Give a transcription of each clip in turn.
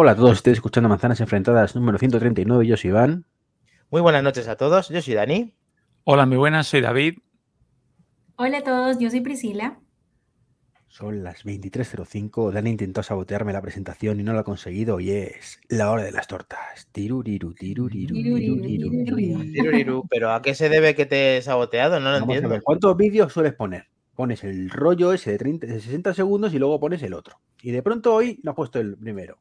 Hola a todos, estoy escuchando Manzanas Enfrentadas número 139, yo soy Iván. Muy buenas noches a todos, yo soy Dani. Hola, muy buenas, soy David. Hola a todos, yo soy Priscila. Son las 23.05, Dani intentó sabotearme la presentación y no lo ha conseguido y es la hora de las tortas. Tiruriru, tiruriru, tiruriru, tiruriru. Tiruriru, Pero ¿a qué se debe que te he saboteado? No lo Vamos a entiendo. ver, ¿cuántos vídeos sueles poner? Pones el rollo ese de, 30, de 60 segundos y luego pones el otro. Y de pronto hoy no has puesto el primero.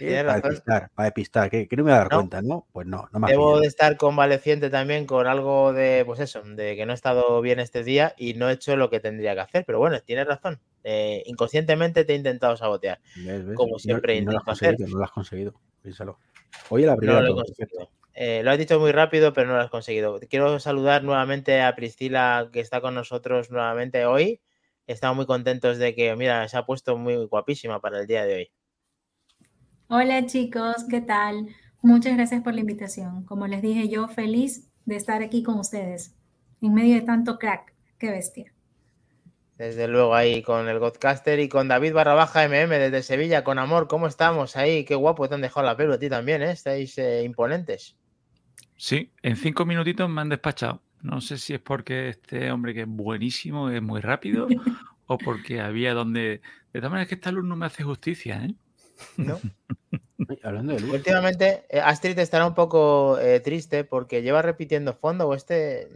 Eh, para despistar, para despistar, que, que no me voy a dar No. cuenta, ¿no? Pues no, no me Debo pillado. de estar convaleciente también con algo de, pues eso, de que no he estado bien este día y no he hecho lo que tendría que hacer. Pero bueno, tienes razón. Eh, inconscientemente te he intentado sabotear. ¿Ves, ves? como Y no- siempre y no lo has intento hacer. conseguido, no lo has conseguido. Piénsalo. Oye, la No primera lo he todo, conseguido. Eh, lo has dicho muy rápido, pero no lo has conseguido. Quiero saludar nuevamente a Priscila, que está con nosotros nuevamente hoy. Estamos muy contentos de que, mira, se ha puesto muy guapísima para el día de hoy. Hola chicos, ¿qué tal? Muchas gracias por la invitación. Como les dije, yo feliz de estar aquí con ustedes, en medio de tanto crack. Qué bestia. Desde luego ahí con el Godcaster y con David barra baja MM desde Sevilla, con amor, ¿cómo estamos ahí? Qué guapo te han dejado la pelo a ti también, ¿eh? Estáis eh, imponentes. Sí, en cinco minutitos me han despachado. No sé si es porque este hombre que es buenísimo, es muy rápido, o porque había donde... De todas maneras que esta luz no me hace justicia, ¿eh? ¿No? Ay, Hablando de luz. Últimamente eh, Astrid estará un poco eh, triste porque lleva repitiendo fondo o este...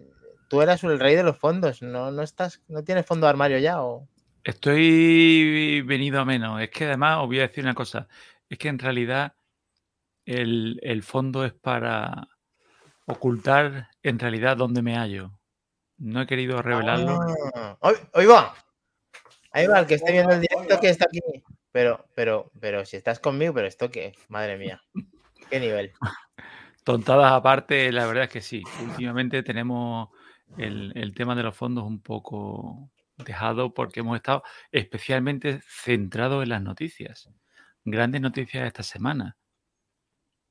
Tú eras el rey de los fondos, ¿no, no estás, no tienes fondo de armario ya? O... Estoy venido a menos. Es que además os voy a decir una cosa. Es que en realidad el, el fondo es para ocultar en realidad dónde me hallo. No he querido revelarlo. Ah, ¡Ahí ahí va! Ahí va, el que esté viendo el directo que está aquí. Pero, pero, pero si estás conmigo, pero esto qué, madre mía. ¿Qué nivel? Tontadas aparte, la verdad es que sí. Últimamente tenemos el, el tema de los fondos un poco dejado porque hemos estado especialmente centrados en las noticias. Grandes noticias esta semana.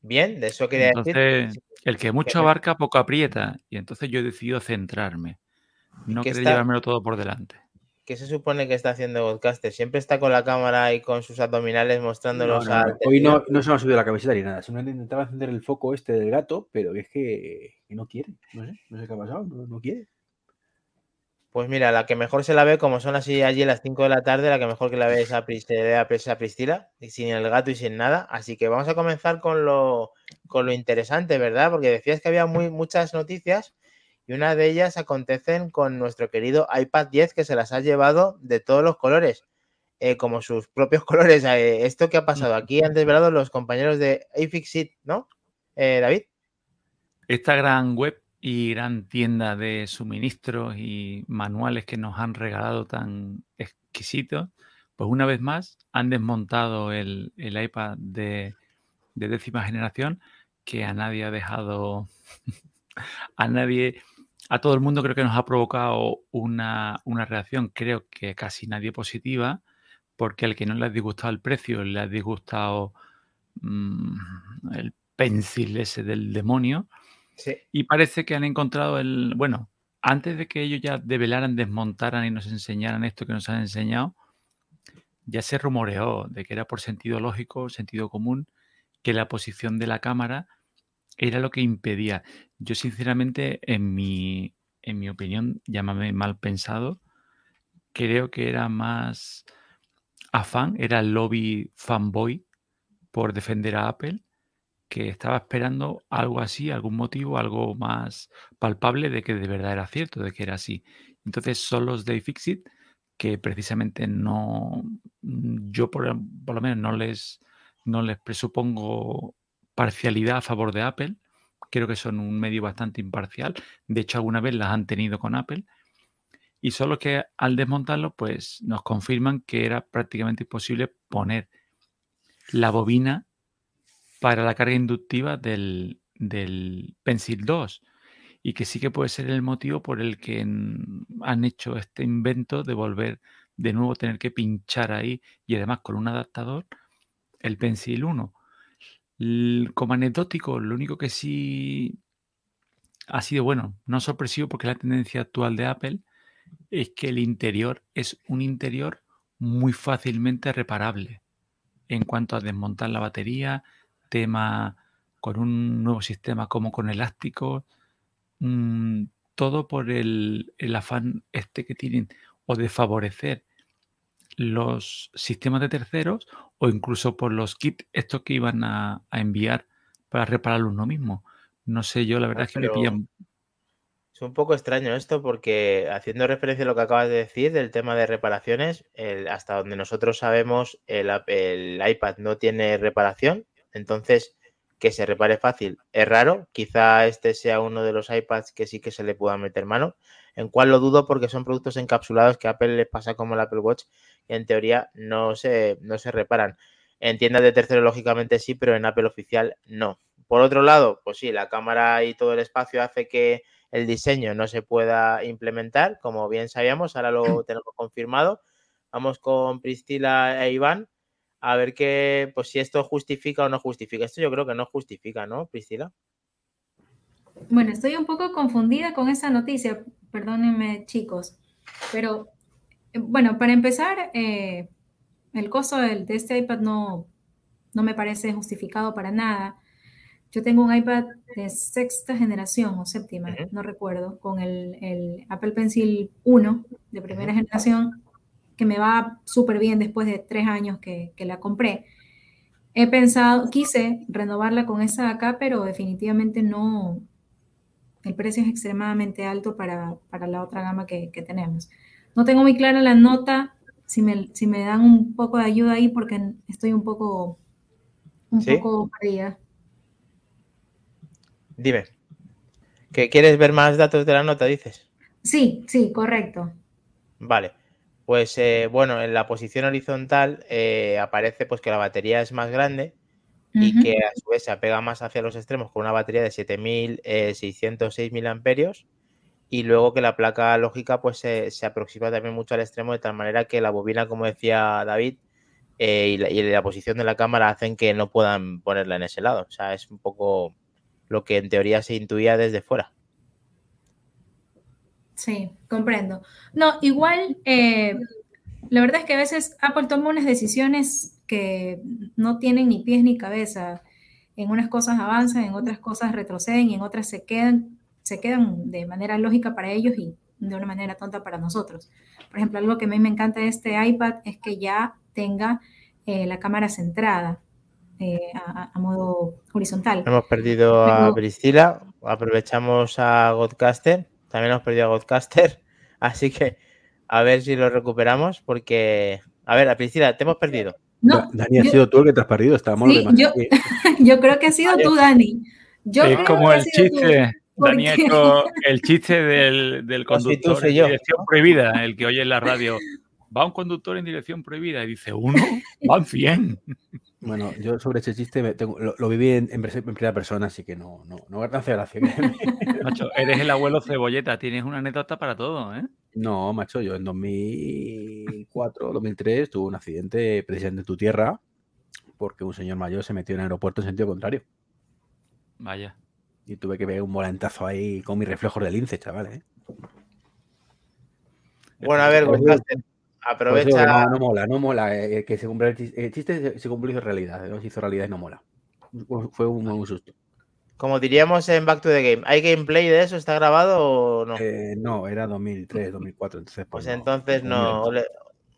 Bien, de eso quería decir. Entonces, el que mucho que- abarca, poco aprieta. Y entonces yo he decidido centrarme. No que querer está- llevármelo todo por delante. ¿Qué se supone que está haciendo Godcaster? Siempre está con la cámara y con sus abdominales mostrándolos No, no, no. al Hoy no, no se me ha subido la camiseta ni nada. Simplemente intentaba encender el foco este del gato, pero es que, que no quiere. No sé, no sé qué ha pasado. No, quiere. Pues mira, la que mejor se la ve, como son así allí a las 5 de la tarde, la que mejor que la ve es a, a Pris- a Priscila, y sin el gato y sin nada. Así que vamos a comenzar con lo, con lo interesante, ¿verdad? Porque decías que había muy, muchas noticias y una de ellas acontecen con nuestro querido iPad 10 que se las ha llevado de todos los colores, eh, como sus propios colores. Eh, ¿Esto qué ha pasado? Aquí han desvelado los compañeros de iFixit, ¿no? Eh, David. Esta gran web y gran tienda de suministros y manuales que nos han regalado tan exquisitos, pues una vez más han desmontado el, el iPad de, de décima generación que a nadie ha dejado, a nadie, a todo el mundo creo que nos ha provocado una, una reacción, creo que casi nadie positiva, porque al que no le ha disgustado el precio, le ha disgustado mm, el pencil ese del demonio. Sí. Y parece que han encontrado el. Bueno, antes de que ellos ya develaran, desmontaran y nos enseñaran esto que nos han enseñado, ya se rumoreó de que era por sentido lógico, sentido común, que la posición de la cámara era lo que impedía. Yo, sinceramente, en mi, en mi opinión, llámame mal pensado, creo que era más afán, era el lobby fanboy por defender a Apple que estaba esperando algo así, algún motivo, algo más palpable de que de verdad era cierto, de que era así. Entonces son los de iFixit que precisamente no, mm, yo por, por lo menos no les, no les presupongo parcialidad a favor de Apple. Creo que son un medio bastante imparcial. De hecho, alguna vez las han tenido con Apple. Y solo que al desmontarlo, pues nos confirman que era prácticamente imposible poner la bobina para la carga inductiva del, del Pencil 2 y que sí que puede ser el motivo por el que han hecho este invento de volver de nuevo tener que pinchar ahí y además con un adaptador el Pencil 1. Como anecdótico, lo único que sí ha sido bueno, no sorpresivo porque la tendencia actual de Apple es que el interior es un interior muy fácilmente reparable. en cuanto a desmontar la batería, tema con un nuevo sistema como con elástico, mm, todo por el, el afán este que tienen o de favorecer los sistemas de terceros o incluso por los kits estos que iban a, a enviar para repararlo uno mismo. No sé, yo la verdad Ah, es que me pillan. Es un poco extraño esto porque haciendo referencia a lo que acabas de decir del tema de reparaciones, el- hasta donde nosotros sabemos el, el iPad no tiene reparación, entonces que se repare fácil es raro. Quizá este sea uno de los iPads que sí que se le pueda meter mano, en cual lo dudo porque son productos encapsulados que a Apple les pasa como el Apple Watch y en teoría no se, no se reparan. En tiendas de tercero, lógicamente sí, pero en Apple oficial no. Por otro lado, pues sí, la cámara y todo el espacio hace que el diseño no se pueda implementar, como bien sabíamos, ahora lo tenemos confirmado. Vamos con Priscila e Iván a ver qué, pues si esto justifica o no justifica. Esto yo creo que no justifica, ¿no, Priscila? Bueno, estoy un poco confundida con esa noticia, perdónenme chicos, pero eh, bueno, para empezar, eh, el costo del- de este iPad no, no me parece justificado para nada. Yo tengo un iPad de sexta generación o séptima, no recuerdo, con el, el Apple Pencil 1 de primera generación, que me va súper bien después de tres años que, que la compré. He pensado, quise renovarla con esa de acá, pero definitivamente no, el precio es extremadamente alto para, para la otra gama que, que tenemos. No tengo muy clara la nota, si me, si me dan un poco de ayuda ahí, porque estoy un poco, un ¿Sí? poco perdida. Dime. ¿Que quieres ver más datos de la nota, dices? Sí, sí, correcto. Vale. Pues eh, bueno, en la posición horizontal eh, aparece pues que la batería es más grande y que a su vez se apega más hacia los extremos con una batería de eh, 7606 miliamperios y luego que la placa lógica pues se, se aproxima también mucho al extremo de tal manera que la bobina, como decía David, eh, y, la, y la posición de la cámara hacen que no puedan ponerla en ese lado. O sea, es un poco lo que en teoría se intuía desde fuera. Sí, comprendo. No, igual, eh, la verdad es que a veces Apple toma unas decisiones que no tienen ni pies ni cabeza. En unas cosas avanzan, en otras cosas retroceden y en otras se quedan, se quedan de manera lógica para ellos y de una manera tonta para nosotros. Por ejemplo, algo que a mí me encanta de este iPad es que ya tenga eh, la cámara centrada eh, a, a, modo horizontal. Hemos perdido a Priscila, aprovechamos a Godcaster, también hemos perdido a Godcaster, así que a ver si lo recuperamos porque, a ver, a Priscila, te hemos perdido. No, Dani, ha sido tú el que te has perdido, estábamos sí, yo, yo, creo que ha sido tú, Dani. Yo es como el chiste. Dani ha hecho el chiste del, del conductor en dirección prohibida, el que oye en la radio. Va un conductor en dirección prohibida y dice, uno, van 100. Bueno, yo sobre ese chiste me tengo, lo, lo, viví en, en, primera persona, así que no, no, no hace gracia. Macho, eres el abuelo cebolleta, tienes una anécdota para todo, ¿eh? No, macho, yo en 2004, 2003 tuve un accidente precisamente en tu tierra porque un señor mayor se metió en el aeropuerto en sentido contrario. Vaya. Y tuve que ver un volantazo ahí con mis reflejos de lince, chaval, ¿eh? Bueno, a ver, Godcaster, aprovecha. No, no, mola, no mola. Eh, que se cumple el chiste, el chiste se cumplió en realidad, no se hizo realidad y no mola. Fue un, un, susto. Como diríamos en Back to the Game, ¿hay gameplay de eso? ¿Está grabado o no? Eh, no, era 2003, 2004. Entonces, pues, pues entonces no,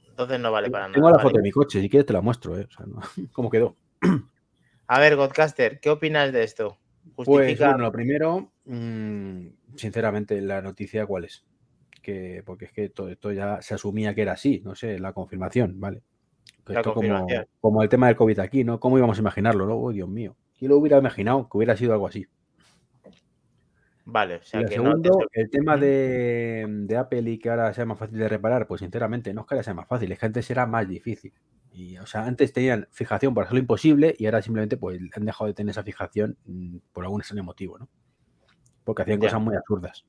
entonces no vale para nada. Tengo la vale. foto de mi coche, si quieres te la muestro, ¿eh? O sea, no, ¿Cómo quedó? A ver, Godcaster, ¿qué opinas de esto? Justifica... Pues bueno, lo primero, mmm, sinceramente, la noticia, ¿cuál es? Que, porque es que todo esto ya se asumía que era así, no sé, la confirmación, ¿vale? Esto. Como, como, el tema del COVID aquí, ¿no? ¿Cómo íbamos a imaginarlo? ¿no? Oh, Dios mío. ¿Quién lo hubiera imaginado que hubiera sido algo así? Vale, o sea y que segundo, no el tema de, de, Apple y que ahora sea más fácil de reparar, pues sinceramente no es que ahora sea más fácil, es que antes era más difícil. Y, o sea, antes tenían fijación para hacerlo imposible y ahora simplemente pues han dejado de tener esa fijación mmm, por algún extraño motivo, ¿no? Porque hacían ya. cosas muy absurdas.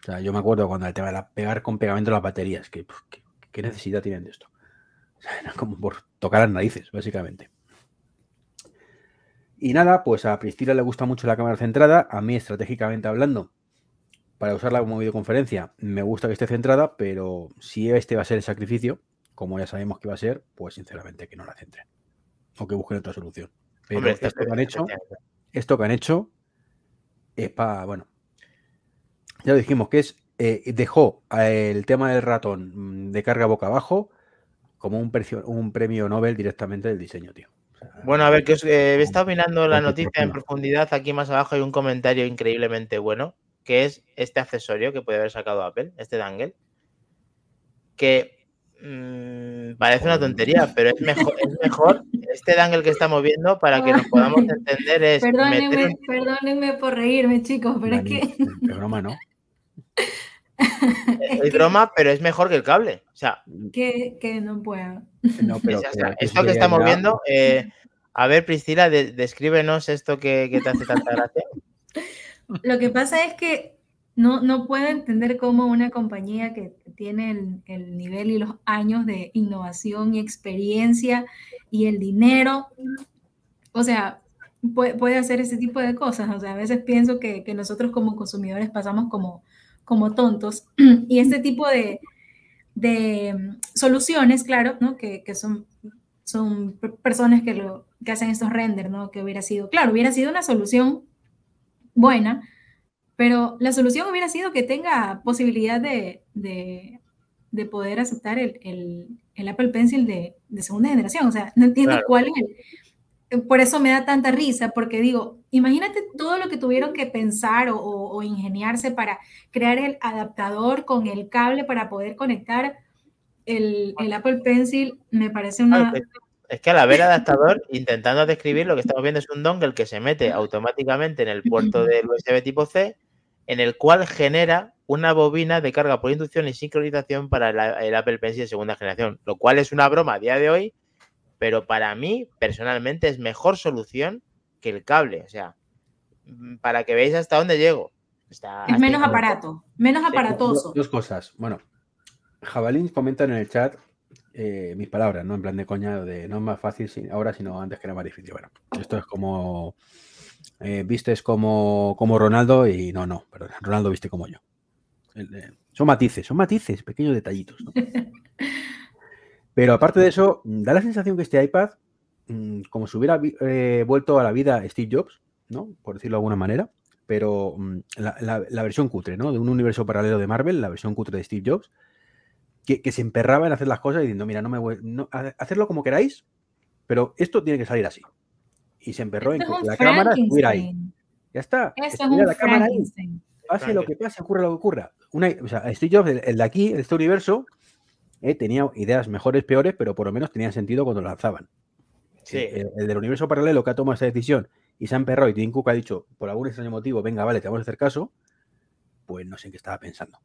O sea, yo me acuerdo cuando el tema de la, pegar con pegamento las baterías, que pues, ¿qué, ¿qué, necesidad tienen de esto? O sea, era como por tocar las narices, básicamente. Y nada, pues a Priscila le gusta mucho la cámara centrada, a mí estratégicamente hablando, para usarla como videoconferencia, me gusta que esté centrada, pero si este va a ser el sacrificio, como ya sabemos que va a ser, pues sinceramente que no la centre. o que busquen otra solución. Pero esto, que han hecho, esto que han hecho es para, bueno, ya lo dijimos que es, eh, dejó el tema del ratón mm, de carga boca abajo como un, un premio Nobel directamente del diseño, tío. Bueno, a ver, que os eh, he estado mirando la noticia en profundidad. Aquí más abajo hay un comentario increíblemente bueno, que es este accesorio que puede haber sacado Apple, este dangle, que Mm, parece una tontería, pero es mejor, es mejor este dangle que estamos viendo para que nos podamos entender es. Perdónenme, perdónenme por reírme, chicos, pero es que. Es broma, ¿no? Es broma, pero es mejor que el cable. O sea. Que, que no pueda. No, pero esto que estamos viendo. Eh, a ver, Priscila, descríbenos esto que, que te hace tanta gracia. Lo que pasa es que no, no puedo entender cómo una compañía que tiene el, nivel y los años de innovación y experiencia y el dinero, o sea, puede, hacer ese tipo de cosas. O sea, a veces pienso que, nosotros como consumidores pasamos como, como tontos y este tipo de, de soluciones, claro, ¿no? que, que son, son personas que, lo, que hacen estos renders, ¿no? que hubiera sido, claro, hubiera sido una solución buena, pero la solución hubiera sido que tenga posibilidad de, de, poder aceptar el, el, Apple Pencil de, de, segunda generación. O sea, no entiendo cuál es el... Por eso me da tanta risa, porque digo, imagínate todo lo que tuvieron que pensar o, o, ingeniarse para crear el adaptador con el cable para poder conectar el, el Apple Pencil. Me parece una... Es que al haber adaptador, intentando describir, lo que estamos viendo es un dongle que se mete automáticamente en el puerto del USB tipo C en el cual genera una bobina de carga por inducción y sincronización para el, Apple Pencil de segunda generación, lo cual es una broma a día de hoy, pero para mí personalmente es mejor solución que el cable, o sea, mm, para que veáis hasta dónde llego. es menos aparato, menos aparatoso. Dos, cosas. Bueno, Jabalín comenta en el chat eh, mis palabras, ¿no? En plan de coña, de no es más fácil ahora, sino antes que era más difícil. Bueno, esto es como eh, vistes como, como Ronaldo y no, no, perdón, Ronaldo viste como yo. son matices, son matices, pequeños detallitos. Pero aparte de eso, da la sensación que este iPad, mm, como si hubiera eh, vuelto a la vida Steve Jobs, ¿no? Por decirlo de alguna manera, pero mm, la, versión cutre, ¿no? De un universo paralelo de Marvel, la versión cutre de Steve Jobs, que, se emperraba en hacer las cosas diciendo, mira, no me voy, no, hacerlo como queráis, pero esto tiene que salir así y se emperró en que la cámara estuviera ahí. Ya está. Eso es la cámara ahí. Pase lo que pase, ocurra lo que ocurra. Una, o sea, Steve Jobs, el, de aquí, este universo, eh, tenía ideas mejores, peores, pero por lo menos tenían sentido cuando lanzaban. Sí. El, del universo paralelo que ha tomado esa decisión y se ha emperrado y Tim Cook ha dicho, por algún extraño motivo, venga, vale, te vamos a hacer caso, pues no sé en qué estaba pensando.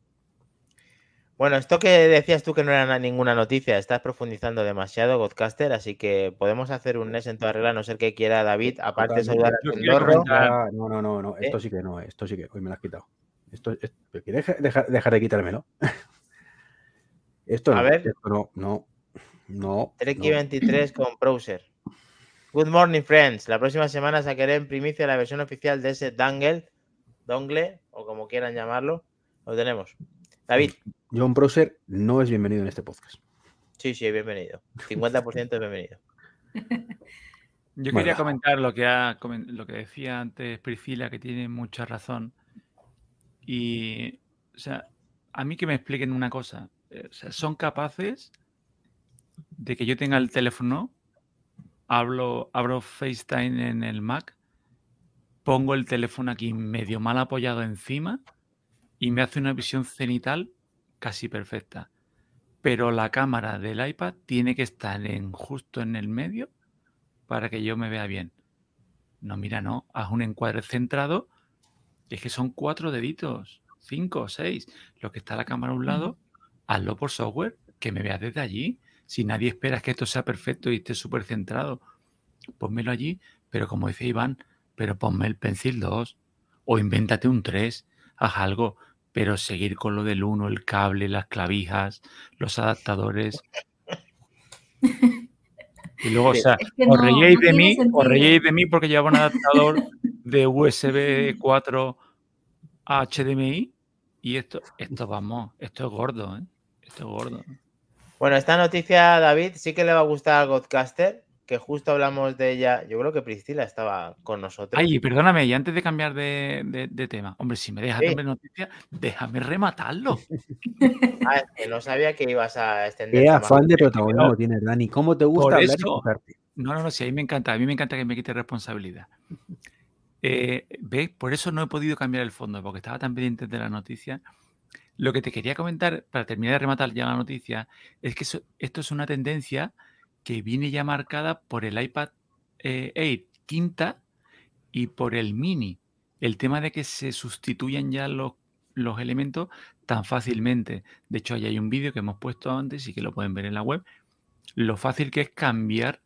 Bueno, esto que decías tú que no era ninguna noticia, estás profundizando demasiado, Godcaster, así que podemos hacer un NES en toda regla, a no ser que quiera David, aparte de saludar a No, no, no, no, esto ¿Eh? sí que no, esto sí que hoy me lo has quitado. Esto, ¿Quieres dejar, dejar, de quitármelo? Esto no, a ver, esto no, no, no. Treki 23 con browser. Good morning, friends. La próxima semana sacaré en primicia la versión oficial de ese dangle, dongle, o como quieran llamarlo. Lo tenemos. David. John Browser no es bienvenido en este podcast. Sí, sí, bienvenido. 50% es bienvenido. Yo quería comentar lo que, ha, lo que decía antes Priscila, que tiene mucha razón. Y, o sea, a mí que me expliquen una cosa. Eh, son capaces de que yo tenga el teléfono, hablo, abro FaceTime en el Mac, pongo el teléfono aquí medio mal apoyado encima y me hace una visión cenital casi perfecta. Pero la cámara del iPad tiene que estar justo en el medio para que yo me vea bien. No, mira, no, haz un encuadre centrado. Es que son cuatro deditos, cinco seis. Lo que está la cámara a un lado, hazlo por software, que me vea desde allí. Si nadie espera que esto sea perfecto y esté súper centrado, ponmelo allí. Pero como dice Iván, pero ponme el Pencil 2 o invéntate un 3, haz algo pero seguir con lo del uno, el cable, las clavijas, los adaptadores. Y luego, o sea, os reíais de mí, os reíais de mí porque llevaba un adaptador de USB 4 a HDMI y esto, esto vamos, esto es gordo, ¿eh? Esto es gordo. Bueno, esta noticia, David, sí que le va a gustar al Godcaster que justo hablamos de ella, yo creo que Priscila estaba con nosotros. Ay, perdóname, y antes de cambiar de, de- de tema, hombre, si me dejas Sí. de noticia, déjame rematarlo. Ah, es que no sabía que ibas a extender. Qué afán de protagonismo tienes, Dani. ¿Cómo te gusta Por hablar y eso-? No, no, no, sí, a mí me encanta, a mí me encanta que me quite responsabilidad. Eh, ¿Ves? Por eso no he podido cambiar el fondo, porque estaba tan pendiente de la noticia. Lo que te quería comentar, para terminar de rematar ya la noticia, es que esto es una tendencia que viene ya marcada por el iPad eh, Air quinta y por el mini. El tema de que se sustituyan ya los, los elementos tan fácilmente. De hecho, ahí hay un vídeo que hemos puesto antes y que lo pueden ver en la web. Lo fácil que es cambiar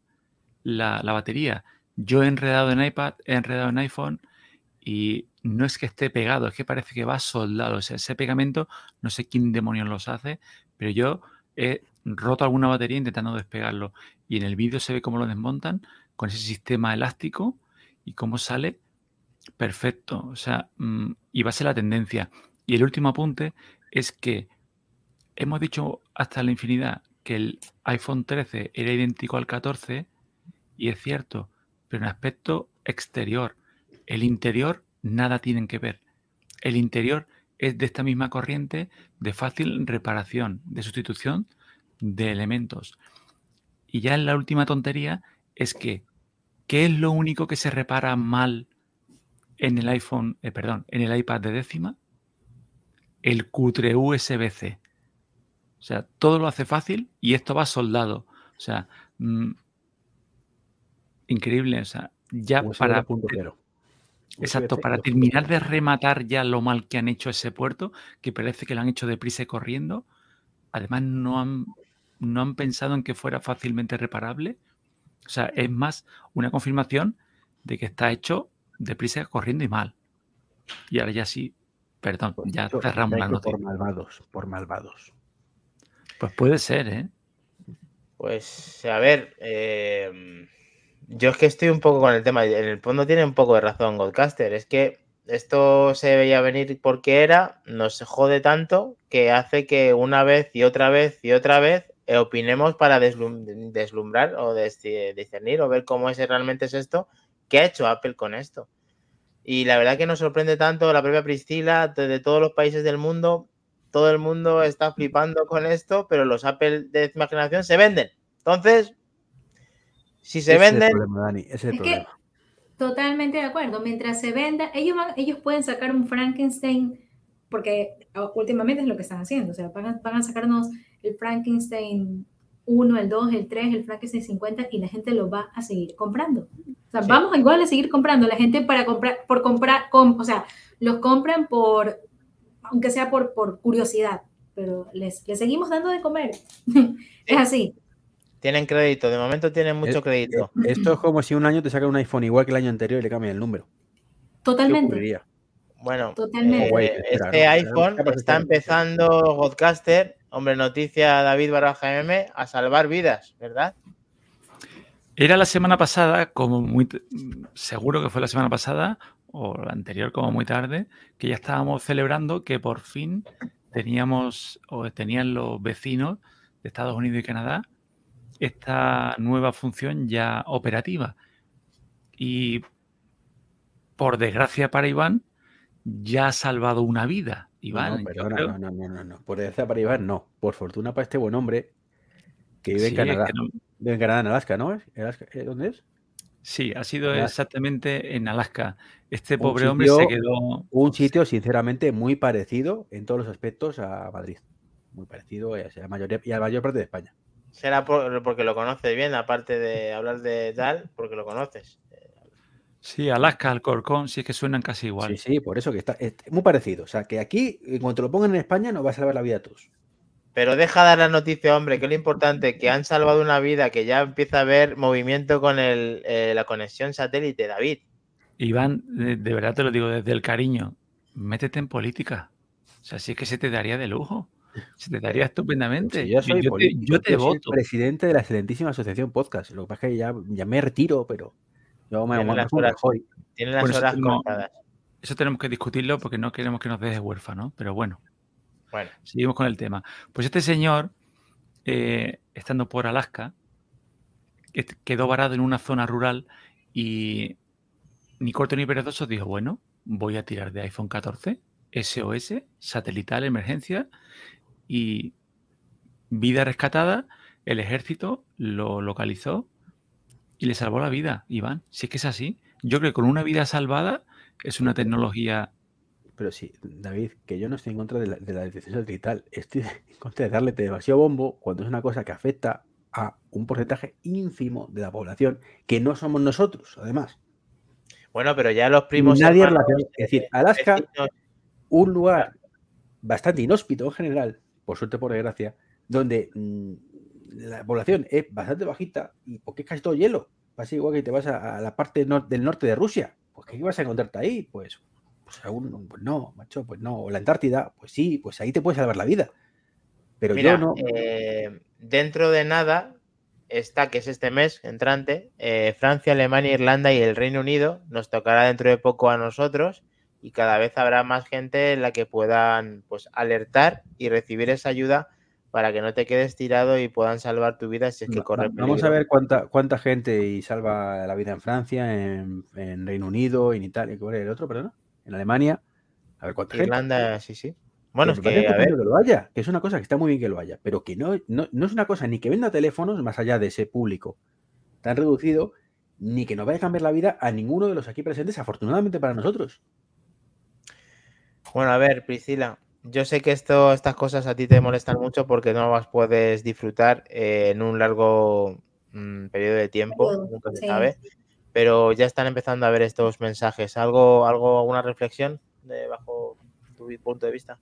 la, la batería. Yo he enredado en iPad, he enredado en iPhone y no es que esté pegado, es que parece que va soldado. O sea, ese pegamento, no sé quién demonios los hace, pero yo he roto alguna batería intentando despegarlo. Y en el vídeo se ve cómo lo desmontan con ese sistema elástico y cómo sale perfecto. O sea, mm, y va a ser la tendencia. Y el último apunte es que hemos dicho hasta la infinidad que el iPhone 13 era idéntico al 14 y es cierto, pero en aspecto exterior. El interior nada tienen que ver. El interior es de esta misma corriente de fácil reparación, de sustitución de elementos. Y ya en la última tontería es que, ¿qué es lo único que se repara mal en el iPhone, eh, perdón, en el iPad de décima? El cutre USB-C. O sea, todo lo hace fácil y esto va soldado. O sea, mm, increíble. O sea, ya USB para, 2.0. exacto, USB para 2.0. terminar de rematar ya lo mal que han hecho ese puerto, que parece que lo han hecho deprisa y corriendo. Además, no han, no han pensado en que fuera fácilmente reparable. O sea, es más una confirmación de que está hecho deprisa, corriendo y mal. Y ahora ya sí, perdón, Pues ya cerramos la noticia. Por malvados, por malvados. Pues puede ser, ¿eh? Pues, a ver, eh, yo es que estoy un poco con el tema. En el fondo tiene un poco de razón Godcaster. Es que esto se veía venir porque era, nos jode tanto que hace que una vez y otra vez y otra vez opinemos para deslum- deslumbrar o discernir o ver cómo es realmente es esto. ¿Qué ha hecho Apple con esto? Y la verdad que nos sorprende tanto la propia Priscila de, todos los países del mundo. Todo el mundo está flipando con esto, pero los Apple de décima generación se venden. Entonces, si se Ese es el venden, problema, Dani, ese es el Es que- problema. Totalmente de acuerdo. Mientras se venda, ellos, van- ellos pueden sacar un Frankenstein, porque últimamente es lo que están haciendo. O sea, van a, van a sacarnos el Frankenstein 1, el 2, el 3, el Frankenstein 50 y la gente lo va a seguir comprando. O sea, Sí. vamos igual a seguir comprando. La gente para comprar, por comprar, com- o sea, los compran por, aunque sea por, por curiosidad, pero les, les seguimos dando de comer. es así. Tienen crédito. De momento tienen mucho crédito. Esto es como si un año te sacan un iPhone igual que el año anterior y le cambian el número. ¿Qué Totalmente. ocurriría? Bueno, Totalmente. eh, espera, este ¿no? iPhone está empezando Godcaster, hombre noticia David Baraja M, a salvar vidas, ¿verdad? Era la semana pasada, como muy seguro que fue la semana pasada, o la anterior como muy tarde, que ya estábamos celebrando que por fin teníamos, o tenían los vecinos de Estados Unidos y Canadá, esta nueva función ya operativa. Y por desgracia para Iván, ya ha salvado una vida. Iván, no, yo perdona, creo- no, no, no, no, no. Por desgracia para Iván, no. Por fortuna para este buen hombre que vive Sí, en es Canadá. que no- Vive en Canadá, en Alaska, ¿no? ¿eh? ¿Dónde es? sí, ha sido Alaska. exactamente en Alaska. Este pobre hombre se quedó Un sitio, sinceramente, muy parecido en todos los aspectos a Madrid. Muy parecido y a la mayor, y a la mayor parte de España. Será por- porque lo conoces bien, aparte de hablar de tal, porque lo conoces. Sí, Alaska, Alcorcón, sí es que suenan casi igual. Sí, sí, por eso que está es muy parecido. O sea, que aquí, en cuanto lo pongan en España, nos va a salvar la vida a todos. Pero deja dar la noticia, hombre, que es lo importante, que han salvado una vida, que ya empieza a haber movimiento con el, eh, la conexión satélite, David. Iván, de, de verdad te lo digo desde el cariño, métete en política. O sea, sí es que se te daría de lujo. Se te daría estupendamente. Si yo soy te, yo te yo soy el voto. presidente de la excelentísima asociación podcast. Lo que pasa es que ya, ya me retiro, pero yo me Tiene las horas. mejor. Tiene las Bueno, eso horas tenemos- contadas. Eso tenemos que discutirlo porque no queremos que nos dejes huérfanos, pero bueno, Bueno, seguimos con el tema. Pues este señor, eh, estando por Alaska, que quedó varado en una zona rural y ni corto ni perezoso dijo, bueno, voy a tirar de iPhone 14, SOS, satelital, emergencia y vida rescatada, el ejército lo localizó y le salvó la vida, Iván. Si es que es así, yo creo que con una vida salvada es una tecnología pero sí, David, que yo no estoy en contra de la, de la detección satelital, estoy en contra de darle demasiado bombo cuando es una cosa que afecta a un porcentaje ínfimo de la población, que no somos nosotros, además. Bueno, pero ya los primos. Nadie relaciona. Es decir, Alaska, un lugar bastante inhóspito en general, por suerte por desgracia, donde mm, la población es bastante bajita y porque es casi todo hielo. Pasa igual que te vas a, la parte del norte de Rusia. Pues ¿qué vas a encontrarte ahí? Pues pues aún pues no, macho, pues no. O la Antártida, pues sí, pues ahí te puedes salvar la vida. Pero yo no. Eh, dentro de nada está, que es este mes entrante, eh, Francia, Alemania, Irlanda y el Reino Unido. Nos tocará dentro de poco a nosotros y cada vez habrá más gente en la que puedan pues alertar y recibir esa ayuda para que no te quedes tirado y puedan salvar tu vida si es que corre Vamos a ver cuánta, cuánta gente y salva la vida en Francia, en, Reino Unido, en Italia, ¿qué el otro, perdón? en Alemania. A ver cuánta Irlanda, sí, sí. Bueno, es que, a ver. que lo haya, que es una cosa que está muy bien que lo haya, pero que no, no, es una cosa ni que venda teléfonos más allá de ese público tan reducido, ni que nos vaya a cambiar la vida a ninguno de los aquí presentes, afortunadamente para nosotros. Bueno, a ver, Priscila, yo sé que esto, estas cosas a ti te molestan mucho porque no las puedes disfrutar eh, en un largo mm, periodo de tiempo, nunca se sabe pero ya están empezando a ver estos mensajes. ¿Algo, algo alguna reflexión de, bajo tu punto de vista?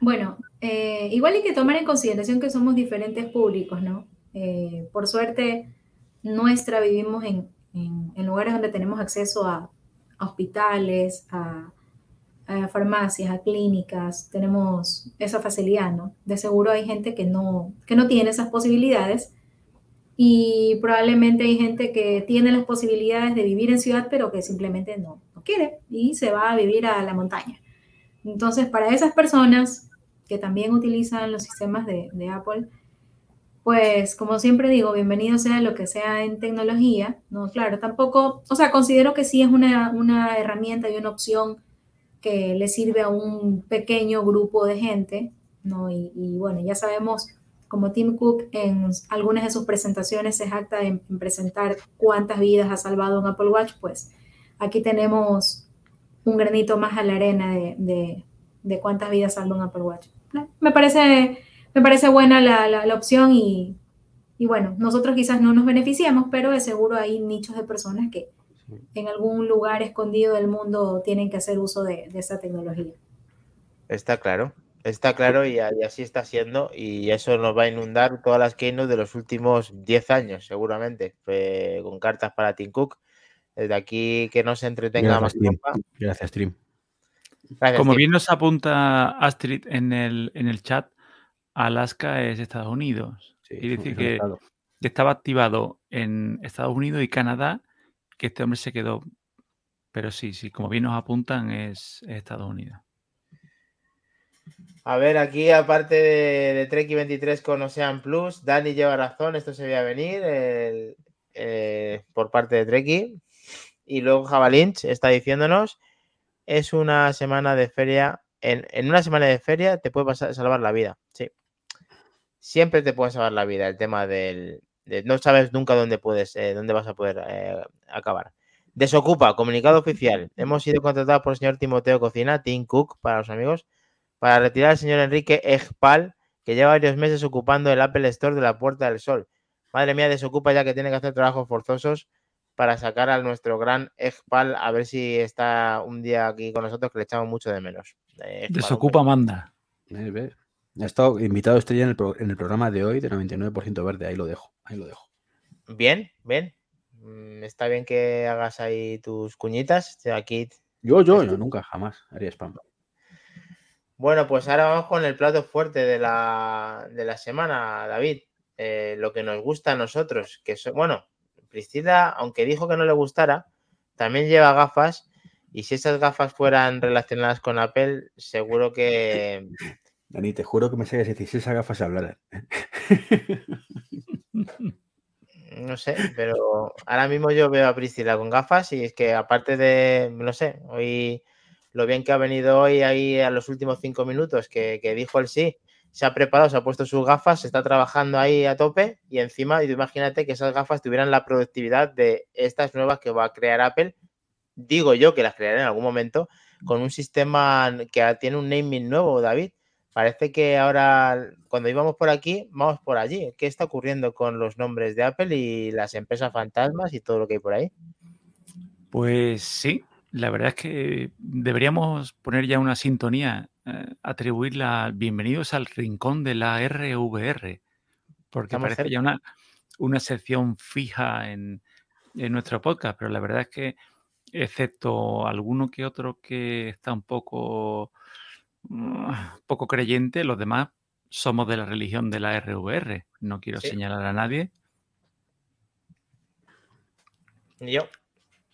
Bueno, eh, igual hay que tomar en consideración que somos diferentes públicos, ¿no? Eh, por suerte, nuestra vivimos en, en, lugares donde tenemos acceso a, hospitales, a, a, farmacias, a clínicas, tenemos esa facilidad, ¿no? De seguro hay gente que no, que no tiene esas posibilidades y probablemente hay gente que tiene las posibilidades de vivir en ciudad, pero que simplemente no, no quiere y se va a vivir a la montaña. Entonces, para esas personas que también utilizan los sistemas de, Apple, pues como siempre digo, bienvenido sea lo que sea en tecnología, ¿no? Claro, tampoco, o sea, considero que sí es una, una herramienta y una opción que le sirve a un pequeño grupo de gente, ¿no? Y, y bueno, ya sabemos como Tim Cook en algunas de sus presentaciones se jacta en, presentar cuántas vidas ha salvado un Apple Watch, pues aquí tenemos un granito más a la arena de, cuántas vidas salva un Apple Watch. Me parece, me parece buena la, opción y, bueno, nosotros quizás no nos beneficiamos, pero de seguro hay nichos de personas que en algún lugar escondido del mundo tienen que hacer uso de, de esa tecnología. Está claro. Está claro y, así está siendo y eso nos va a inundar todas las keynote de los últimos 10 años seguramente con cartas para Tim Cook. Desde aquí que no se entretenga más tiempo. Gracias, Stream. Como bien nos apunta Astrid en el, en el chat, Alaska es Estados Unidos. Quiere decir que, estaba activado en Estados Unidos y Canadá, que este hombre se quedó. Pero sí, sí, como bien nos apuntan, es Estados Unidos. A ver, aquí aparte de, de Treki 23 con Ocean Plus, Dani lleva razón, esto se veía venir eh, por parte de Treki. Y luego Javalinch está diciéndonos, es una semana de feria, en, una semana de feria te puede pasar, salvar la vida, sí. Siempre te puede salvar la vida el tema del... no sabes nunca dónde puedes, eh, dónde vas a poder eh, acabar. Desocupa, comunicado oficial. Hemos sido contratados por el señor Timoteo Cocina, Tim Cook, para los amigos, para retirar al señor Enrique Ejpal, que lleva varios meses ocupando el Apple Store de la Puerta del Sol. Madre mía, desocupa ya que tiene que hacer trabajos forzosos para sacar a nuestro gran Ejpal a ver si está un día aquí con nosotros que le echamos mucho de menos. desocupa manda. Ha estado invitado estoy en el, en el programa de hoy de 99% verde, ahí lo dejo, ahí lo dejo. Bien, bien. Mm, está bien que hagas ahí tus cuñitas. Aquí. Yo, yo, yo nunca, jamás haría spam. Bueno, pues ahora vamos con el plato fuerte de la, semana, David. Eh, lo que nos gusta a nosotros, que bueno, Priscila, aunque dijo que no le gustara, también lleva gafas y si esas gafas fueran relacionadas con Apple, seguro que... Dani, te juro que me sabes decir si esas gafas hablaran. No sé, pero ahora mismo yo veo a Priscila con gafas y es que aparte de, no sé, hoy lo bien que ha venido hoy ahí a los últimos cinco minutos que, dijo el sí, se ha preparado, se ha puesto sus gafas, se está trabajando ahí a tope y encima, imagínate que esas gafas tuvieran la productividad de estas nuevas que va a crear Apple. Digo yo que las crearé en algún momento con un sistema que tiene un naming nuevo, David. Parece que ahora, cuando íbamos por aquí, vamos por allí. ¿Qué está ocurriendo con los nombres de Apple y las empresas fantasmas y todo lo que hay por ahí? Pues sí, la verdad es que deberíamos poner ya una sintonía, eh, atribuirla bienvenidos al rincón de la RVR, porque parece ya una, una sección fija en, en nuestro podcast, pero la verdad es que, excepto alguno que otro que está un poco poco creyente, los demás somos de la religión de la RVR. No quiero señalar a nadie. Yo.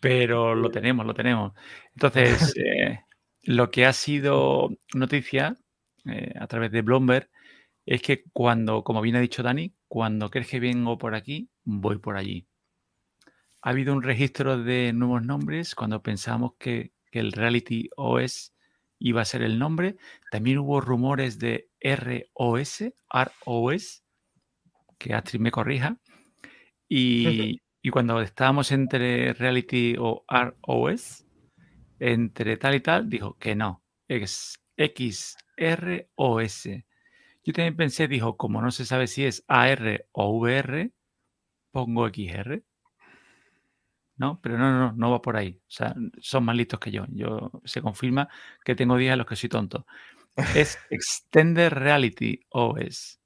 Pero lo tenemos, lo tenemos. Entonces, eh, lo que ha sido noticia eh, a través de Bloomberg es que cuando, como bien ha dicho Dani, cuando crees que vengo por aquí, voy por allí. Ha habido un registro de nuevos nombres cuando pensamos que, que el Reality OS iba a ser el nombre. También hubo rumores de ROS, ROS, que Astrid me corrija. Y, cuando estábamos entre Reality o ROS, entre tal y tal, dijo que no, es XROS. Yo también pensé, dijo, como no se sabe si es AR o VR, pongo XR. ¿No? Pero no, no, no va por ahí. O sea, son más listos que yo. Yo se confirma que tengo días en los que soy tonto. Es Extended Reality OS.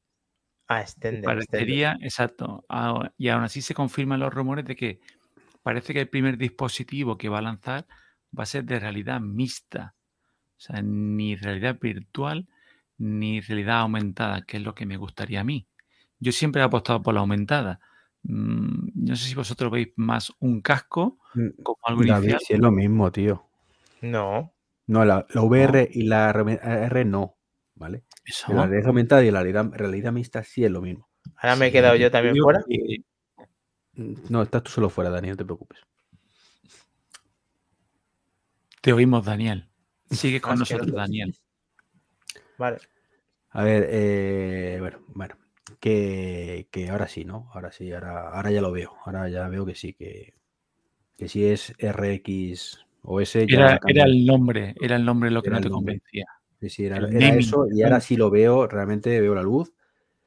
Ah, Extended. Parecería, exacto. Ah, y aún así se confirman los rumores de que parece que el primer dispositivo que va a lanzar va a ser de realidad mixta. O sea, ni realidad virtual ni realidad aumentada, que es lo que me gustaría a mí. Yo siempre he apostado por la aumentada Mm, no sé si vosotros veis más un casco mm, como algo inicial. es lo mismo, tío. No. No, la, VR y la R no, ¿vale? La realidad aumentada y la realidad, mixta sí es lo mismo. Ahora me he quedado yo también fuera. Mm, no, estás tú solo fuera, Daniel, no te preocupes. Te oímos, Daniel. Sigue con nosotros, Daniel. Vale. A ver, eh, bueno, bueno que, ahora sí, ¿no? Ahora sí, ahora, ahora ya lo veo. Ahora ya veo que sí, que, que si es RX o S. Era, era, el nombre, era el nombre lo que no te convencía. Sí, sí, era, eso. Y ahora sí lo veo, realmente veo la luz.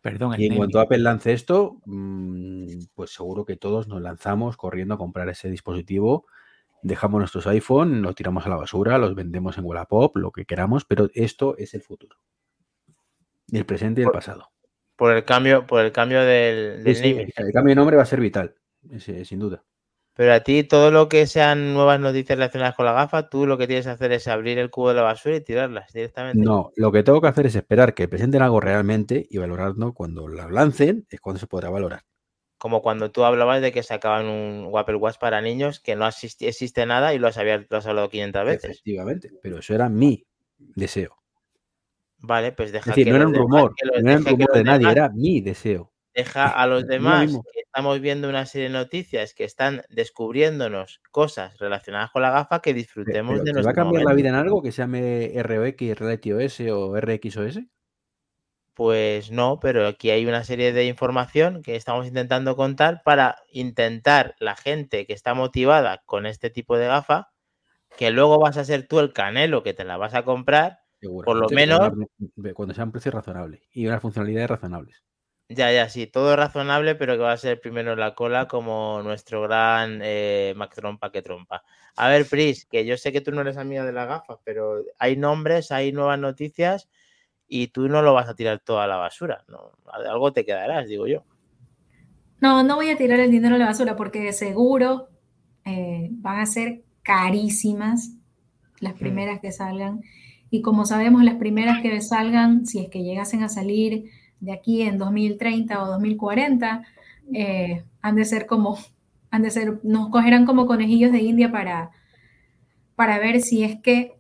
Perdón, y en cuanto Apple lance esto, mm, pues seguro que todos nos lanzamos corriendo a comprar ese dispositivo. Dejamos nuestros iPhone, los tiramos a la basura, los vendemos en Wallapop, lo que queramos, pero esto es el futuro. El presente y el pasado. Por el cambio, por el cambio del, El cambio de nombre va a ser vital, sin duda. Pero a ti, todo lo que sean nuevas noticias relacionadas con la gafa, tú lo que tienes que hacer es abrir el cubo de la basura y tirarlas directamente. No, lo que tengo que hacer es esperar que presenten algo realmente y valorarlo cuando lo lancen, es cuando se podrá valorar. Como cuando tú hablabas de que sacaban un Apple Watch para niños, que no existe nada y lo has, lo has hablado 500 veces. Efectivamente, pero eso era mi deseo. Vale, pues deja es decir, no era un rumor, no era un rumor de nadie, era mi deseo. Deja a los demás que estamos viendo una serie de noticias que están descubriéndonos cosas relacionadas con la gafa que disfrutemos de nuestro ¿Va a cambiar la vida en algo que se llame ROX, Reality OS o RXOS? Pues no, pero aquí hay una serie de información que estamos intentando contar para intentar la gente que está motivada con este tipo de gafa, que luego vas a ser tú el canelo que te la vas a comprar por lo menos. Cuando sean precios razonables y unas funcionalidades razonables. Ya, ya, sí, todo es razonable, pero que va a ser primero en la cola como nuestro gran eh, Mac Trompa que trompa. A ver, Pris, que yo sé que tú no eres amiga de la gafa, pero hay nombres, hay nuevas noticias y tú no lo vas a tirar toda a la basura. ¿no? Algo te quedarás, digo yo. No, no voy a tirar el dinero a la basura porque seguro eh, van a ser carísimas las mm. primeras que salgan. Y como sabemos, las primeras que salgan, si es que llegasen a salir de aquí en 2030 o 2040, eh, han de ser como, han de ser, nos cogerán como conejillos de India para, para ver si es que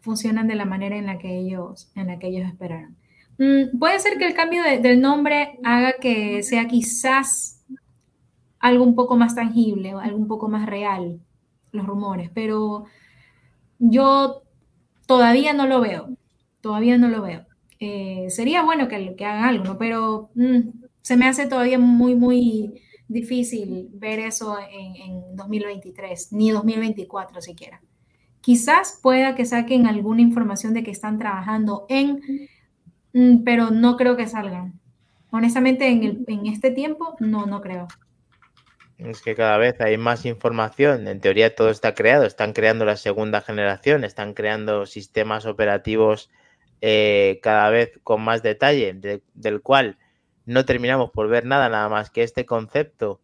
funcionan de la manera en la que ellos, en la que ellos esperaron. Mm, puede ser que el cambio del nombre haga que sea quizás algo un poco más tangible, algo un poco más real, los rumores, pero yo todavía no lo veo, todavía no lo veo. Eh, sería bueno que, hagan algo. Pero mm, se me hace todavía muy, muy difícil ver eso en, en 2023, ni 2024 siquiera. Quizás pueda que saquen alguna información de que están trabajando en, mm, pero no creo que salgan. Honestamente, en, el, en este tiempo, no, no creo. Es que cada vez hay más información. En teoría todo está creado. Están creando la segunda generación, están creando sistemas operativos eh, cada vez con más detalle, de, del cual no terminamos por ver nada, nada más que este concepto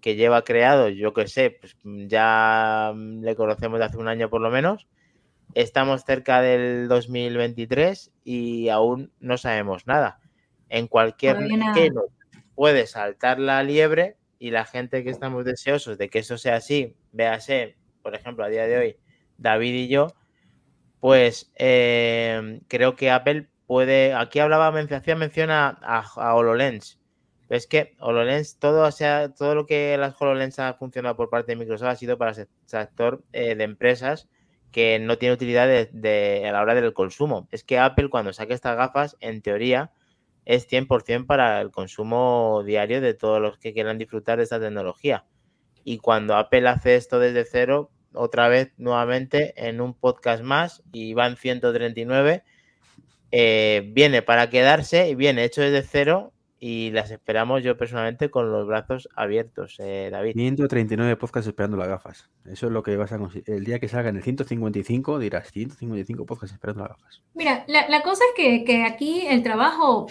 que lleva creado, yo que sé, pues ya le conocemos de hace un año por lo menos. Estamos cerca del 2023 y aún no sabemos nada. En cualquier no puede saltar la liebre y la gente que estamos deseosos de que eso sea así, véase, por ejemplo, a día de hoy, David y yo, pues eh, creo que Apple puede. Aquí hablaba, hacía mención a, a, HoloLens. Pero es que HoloLens, todo, o sea, todo lo que las HoloLens ha funcionado por parte de Microsoft ha sido para el sector eh, de empresas que no tiene utilidad de, a la hora del consumo. Es que Apple, cuando saque estas gafas, en teoría, es 100% para el consumo diario de todos los que quieran disfrutar de esta tecnología. Y cuando Apple hace esto desde cero, otra vez nuevamente en un podcast más y van 139, eh, viene para quedarse y viene hecho desde cero y las esperamos yo personalmente con los brazos abiertos, eh, David. 139 podcasts esperando las gafas. Eso es lo que vas a conseguir. El día que salgan el 155 dirás 155 podcasts esperando las gafas. Mira, la, la cosa es que, que, aquí el trabajo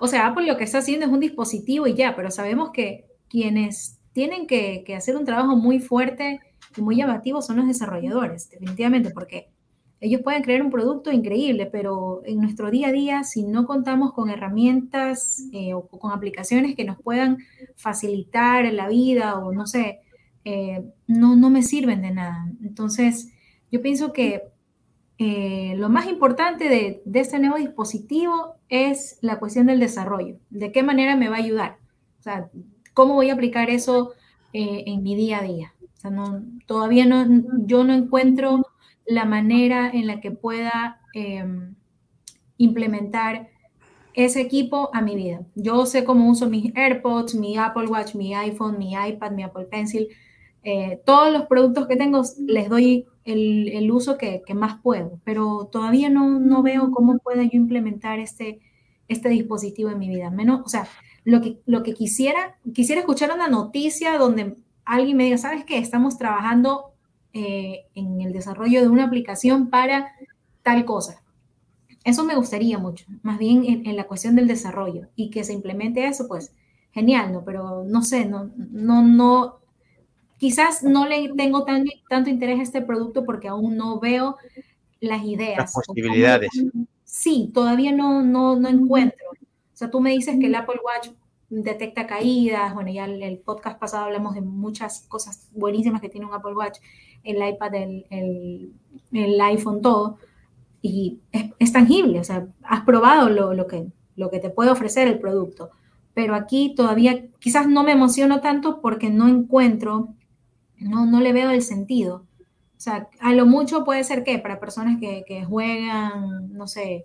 o sea, Apple lo que está haciendo es un dispositivo y ya, pero sabemos que quienes tienen que, hacer un trabajo muy fuerte y muy llamativo son los desarrolladores, definitivamente, porque ellos pueden crear un producto increíble, pero en nuestro día a día, si no contamos con herramientas eh, o con aplicaciones que nos puedan facilitar la vida o no sé, eh, no, no me sirven de nada. Entonces, yo pienso que eh, lo más importante de, este nuevo dispositivo es la cuestión del desarrollo. ¿De qué manera me va a ayudar? O sea, ¿cómo voy a aplicar eso en mi día a día? O sea, no, todavía no, yo no encuentro la manera en la que pueda em, implementar ese equipo a mi vida. Yo sé cómo uso mis AirPods, mi Apple Watch, mi iPhone, mi iPad, mi Apple Pencil. Eh, todos los productos que tengo les doy el, uso que, más puedo, pero todavía no, veo cómo pueda yo implementar este, este dispositivo en mi vida. Menos, o sea, lo que, lo que quisiera, quisiera escuchar una noticia donde alguien me diga, ¿sabes qué? Estamos trabajando eh, en el desarrollo de una aplicación para tal cosa. Eso me gustaría mucho, más bien en, la cuestión del desarrollo y que se implemente eso, pues genial, ¿no? Pero no sé, no, no, no, Quizás no le tengo tan, tanto interés a este producto porque aún no veo las ideas. Las posibilidades. sí, todavía no, no, no encuentro. O sea, tú me dices que el Apple Watch detecta caídas, bueno, ya el, podcast pasado hablamos de muchas cosas buenísimas que tiene un Apple Watch, el iPad, el, el, iPhone, todo, y es, es, tangible, o sea, has probado lo, lo, que, lo que te puede ofrecer el producto, pero aquí todavía quizás no me emociono tanto porque no encuentro no, no le veo el sentido. O sea, a lo mucho puede ser que para personas que, juegan, no sé,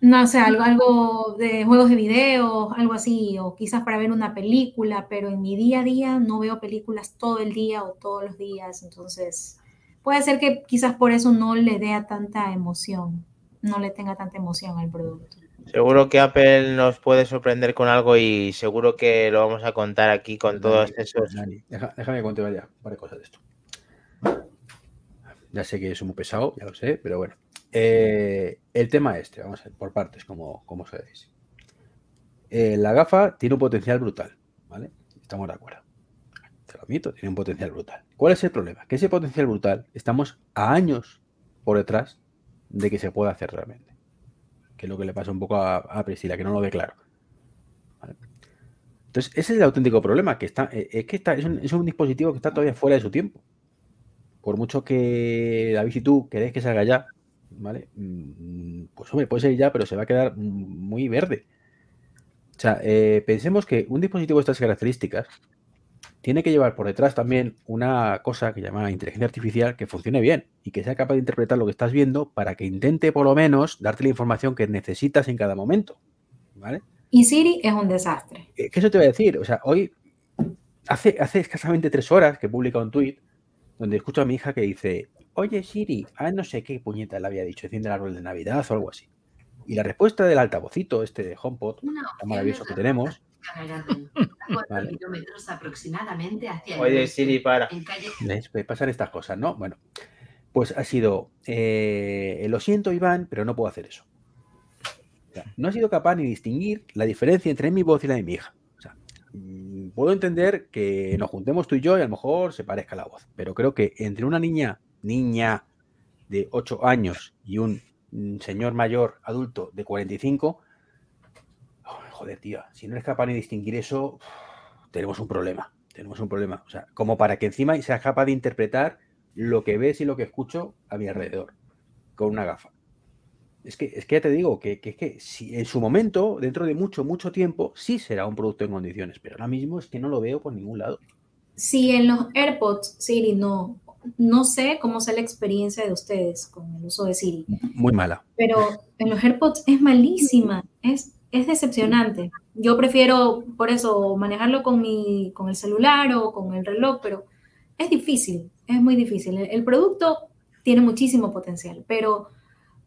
no sé, algo, algo de juegos de video, algo así, o quizás para ver una película, pero en mi día a día no veo películas todo el día o todos los días, entonces puede ser que quizás por eso no le dé tanta emoción, no le tenga tanta emoción al producto. Seguro que Apple nos puede sorprender con algo y seguro que lo vamos a contar aquí con todos esos. déjame contar ya varias cosas de esto. Ya sé que es muy pesado, ya lo sé, pero bueno. Eh, el tema este, vamos a ver, por partes, como, como sabéis. Eh, la gafa tiene un potencial brutal, ¿vale? Estamos de acuerdo. Te lo admito, tiene un potencial brutal. ¿Cuál es el problema? Que ese potencial brutal estamos a años por detrás de que se pueda hacer realmente que es lo que le pasa un poco a, Priscila, que no lo ve claro. Entonces, ese es el auténtico problema, que está, eh, es que está, es un, dispositivo que está todavía fuera de su tiempo. Por mucho que David y tú queréis que salga ya, ¿vale? Mm, pues hombre, puede ser ya, pero se va a quedar muy verde. O sea, eh, pensemos que un dispositivo de estas características tiene que llevar por detrás también una cosa que llama inteligencia artificial que funcione bien y que sea capaz de interpretar lo que estás viendo para que intente por lo menos darte la información que necesitas en cada momento. ¿Vale? Y Siri es un desastre. Eh, ¿Qué eso te voy a decir? O sea, hoy, hace, hace escasamente tres horas que he publicado un tweet donde escucho a mi hija que dice, oye Siri, ah, no sé qué puñeta le había dicho, enciende el árbol de Navidad o algo así. Y la respuesta del altavocito, este de HomePod, tan maravilloso que tenemos, vale. Oye Siri, para. ¿Ves? Pues pasan estas cosas, ¿no? Bueno, pues ha sido, eh, lo siento Iván, pero no puedo hacer eso. O sea, no ha sido capaz ni distinguir la diferencia entre mi voz y la de mi hija. O sea, mm, puedo entender que nos juntemos tú y yo y a lo mejor se parezca la voz, pero creo que entre una niña niña de 8 años y un señor mayor adulto de 45, joder, tío, si no eres capaz de distinguir eso, tenemos un problema. Tenemos un problema. O sea, como para que encima seas capaz de interpretar lo que ves y lo que escucho a mi alrededor con una gafa. Es que, es que ya te digo que, que, que si en su momento, dentro de mucho, mucho tiempo, sí será un producto en condiciones, pero ahora mismo es que no lo veo por ningún lado. Si en los AirPods Siri no no sé cómo sea la experiencia de ustedes con el uso de Siri. Muy mala. Pero en los AirPods es malísima, es, es decepcionante. Yo prefiero, por eso, manejarlo con, mi, con el celular o con el reloj, pero es difícil, es muy difícil. El, producto tiene muchísimo potencial, pero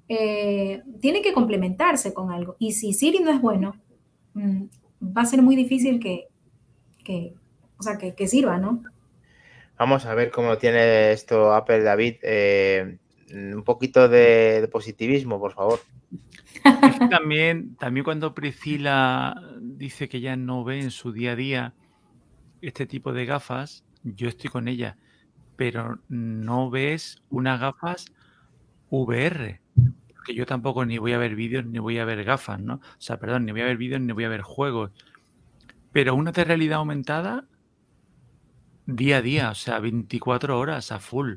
eh, tiene que complementarse con algo. Y si Siri no es bueno, mm, va a ser muy difícil que, que o sea, que, que sirva, ¿no? Vamos a ver cómo tiene esto Apple, David. Eh, un poquito de, positivismo, por favor. también, también cuando Priscila dice que ya no ve en su día a día este tipo de gafas, yo estoy con ella, pero no ves unas gafas VR. Que yo tampoco ni voy a ver vídeos ni voy a ver gafas, ¿no? O sea, perdón, ni voy a ver vídeos ni voy a ver juegos. Pero una de realidad aumentada día a día, o sea, 24 horas a full.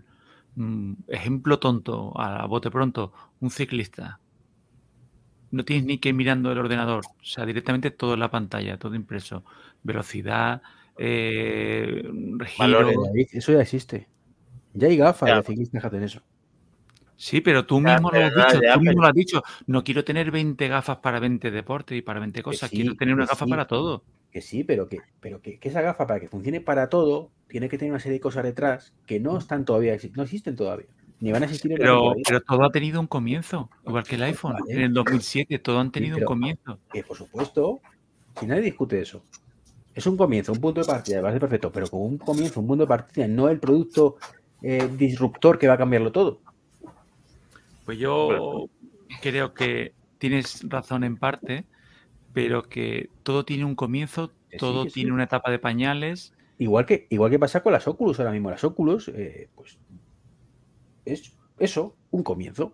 Mm, ejemplo tonto, a bote pronto, un ciclista. No tienes ni que ir mirando el ordenador, o sea, directamente todo en la pantalla, todo impreso. Velocidad, eh, Eso ya existe. Ya hay gafas de ciclistas que hacen eso. Sí, pero tú mismo lo has dicho, tú mismo lo has dicho. No quiero tener 20 gafas para 20 deportes y para 20 cosas, quiero tener una gafa para todo. Que sí, pero que, pero que, esa gafa para que funcione para todo tiene que tener una serie de cosas detrás que no están todavía, no existen todavía. Ni van a existir en pero, pero todo ha tenido un comienzo, igual que el iPhone. En el 2007 todo han tenido un comienzo. Que por supuesto, si nadie discute eso. Es un comienzo, un punto de partida, va a ser perfecto, pero con un comienzo, un punto de partida, no el producto eh, disruptor que va a cambiarlo todo. Pues yo creo que tienes razón en parte, pero que todo tiene un comienzo, todo tiene una etapa de pañales. Igual que, igual que pasa con las Oculus ahora mismo. Las Oculus, eh, pues es eso, un comienzo.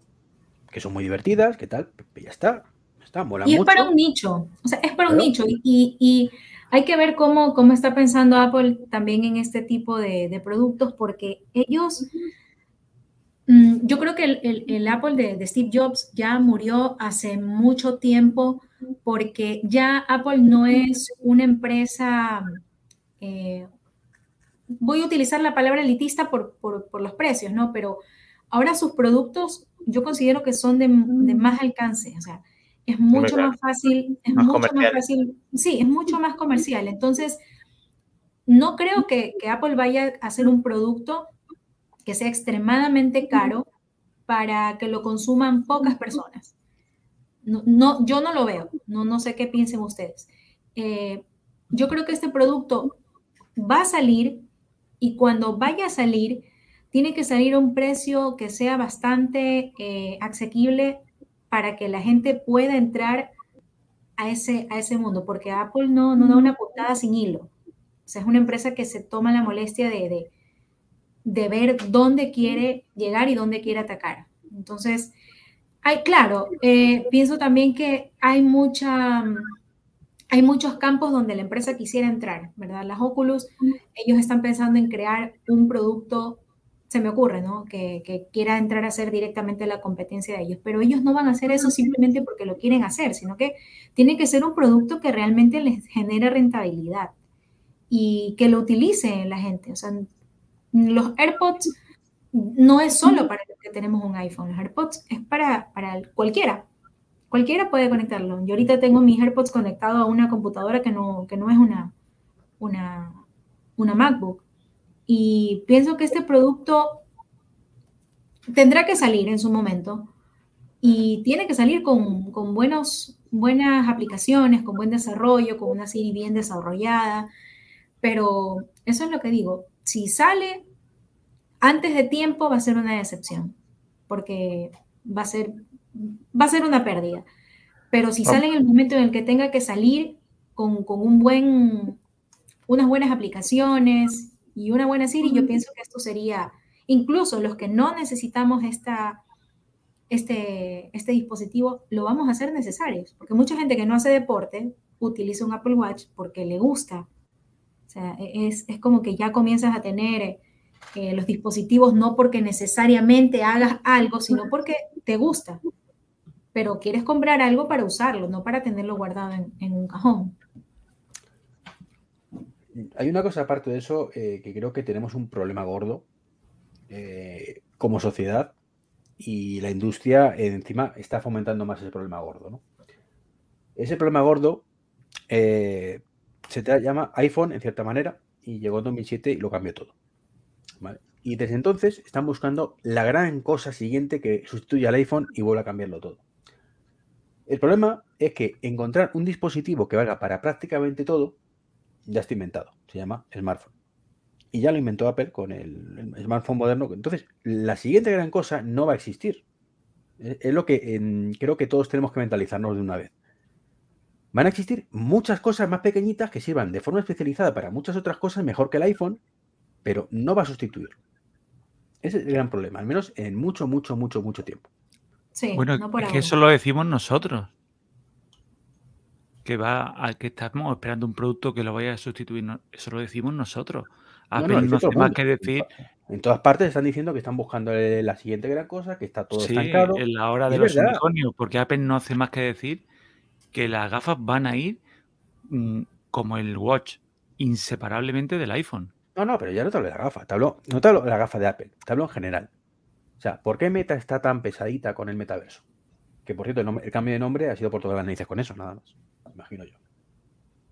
Que son muy divertidas, que tal, ya está. está y es para un nicho, o sea, es para un nicho. Y, hay que ver cómo, cómo está pensando Apple también en este tipo de, de productos, porque ellos yo creo que el, el, Apple de, de, Steve Jobs ya murió hace mucho tiempo porque ya Apple no es una empresa, eh, voy a utilizar la palabra elitista por, los precios, ¿no? Pero ahora sus productos yo considero que son de, más alcance, o sea, es mucho más fácil, es mucho más fácil, sí, es mucho más comercial. Entonces, no creo que, que Apple vaya a hacer un producto que sea extremadamente caro para que lo consuman pocas personas. No, yo no lo veo, no, no sé qué piensen ustedes. Eh, yo creo que este producto va a salir y cuando vaya a salir, tiene que salir a un precio que sea bastante eh, asequible para que la gente pueda entrar a ese, a ese mundo, porque Apple no, no da una puntada sin hilo. O sea, es una empresa que se toma la molestia de, de, de ver dónde quiere llegar y dónde quiere atacar. Entonces, hay, claro, eh, pienso también que hay mucha, hay muchos campos donde la empresa quisiera entrar, ¿verdad? Las Oculus, ellos están pensando en crear un producto se me ocurre, ¿no? Que, que, quiera entrar a hacer directamente la competencia de ellos, pero ellos no van a hacer eso simplemente porque lo quieren hacer, sino que tiene que ser un producto que realmente les genere rentabilidad y que lo utilice la gente. O sea, los AirPods no es solo para los que tenemos un iPhone, los AirPods es para, para cualquiera. Cualquiera puede conectarlo. Yo ahorita tengo mis AirPods conectados a una computadora que no, que no es una, una, una MacBook. Y pienso que este producto tendrá que salir en su momento y tiene que salir con, con buenos, buenas aplicaciones, con buen desarrollo, con una serie bien desarrollada. Pero eso es lo que digo. Si sale antes de tiempo va a ser una decepción, porque va a ser, va a ser una pérdida. Pero si sale en el momento en el que tenga que salir con, con un buen, unas buenas aplicaciones y una buena serie, yo pienso que esto sería, incluso los que no necesitamos esta, este, este dispositivo, lo vamos a hacer necesarios, porque mucha gente que no hace deporte utiliza un Apple Watch porque le gusta. O sea, es, es como que ya comienzas a tener eh, los dispositivos no porque necesariamente hagas algo, sino porque te gusta. Pero quieres comprar algo para usarlo, no para tenerlo guardado en, un cajón. Hay una cosa aparte de eso eh, que creo que tenemos un problema gordo eh, como sociedad y la industria encima está fomentando más ese problema gordo. Ese problema gordo se te llama iPhone en cierta manera y llegó en 2007 y lo cambió todo. Y desde entonces están buscando la gran cosa siguiente que sustituya al iPhone y vuelva a cambiarlo todo. El problema es que encontrar un dispositivo que valga para prácticamente todo ya está inventado. Se llama smartphone. Y ya lo inventó Apple con el, smartphone moderno. Entonces, la siguiente gran cosa no va a existir. Es, lo que creo que todos tenemos que mentalizarnos de una vez. Van a existir muchas cosas más pequeñitas que sirvan de forma especializada para muchas otras cosas mejor que el iPhone pero no va a sustituirlo. Ese es el gran problema, al menos en mucho, mucho, mucho, mucho tiempo. Sí, bueno, es que eso lo decimos nosotros. Que va a que estamos esperando un producto que lo vaya a sustituir. Eso lo decimos nosotros. Apple no, hace más que decir. En todas partes están diciendo que están buscando la siguiente gran cosa, que está todo sí, estancado. En la hora de los unicornios, porque Apple no hace más que decir que las gafas van a ir mm, como el Watch, inseparablemente del iPhone. No, no, pero ya no te hablo de la gafa, hablo, no te hablo de la gafa de Apple, te hablo en general. O sea, ¿por qué Meta está tan pesadita con el metaverso? Que por cierto, el, cambio de nombre ha sido por todas las narices con eso, nada más, imagino yo.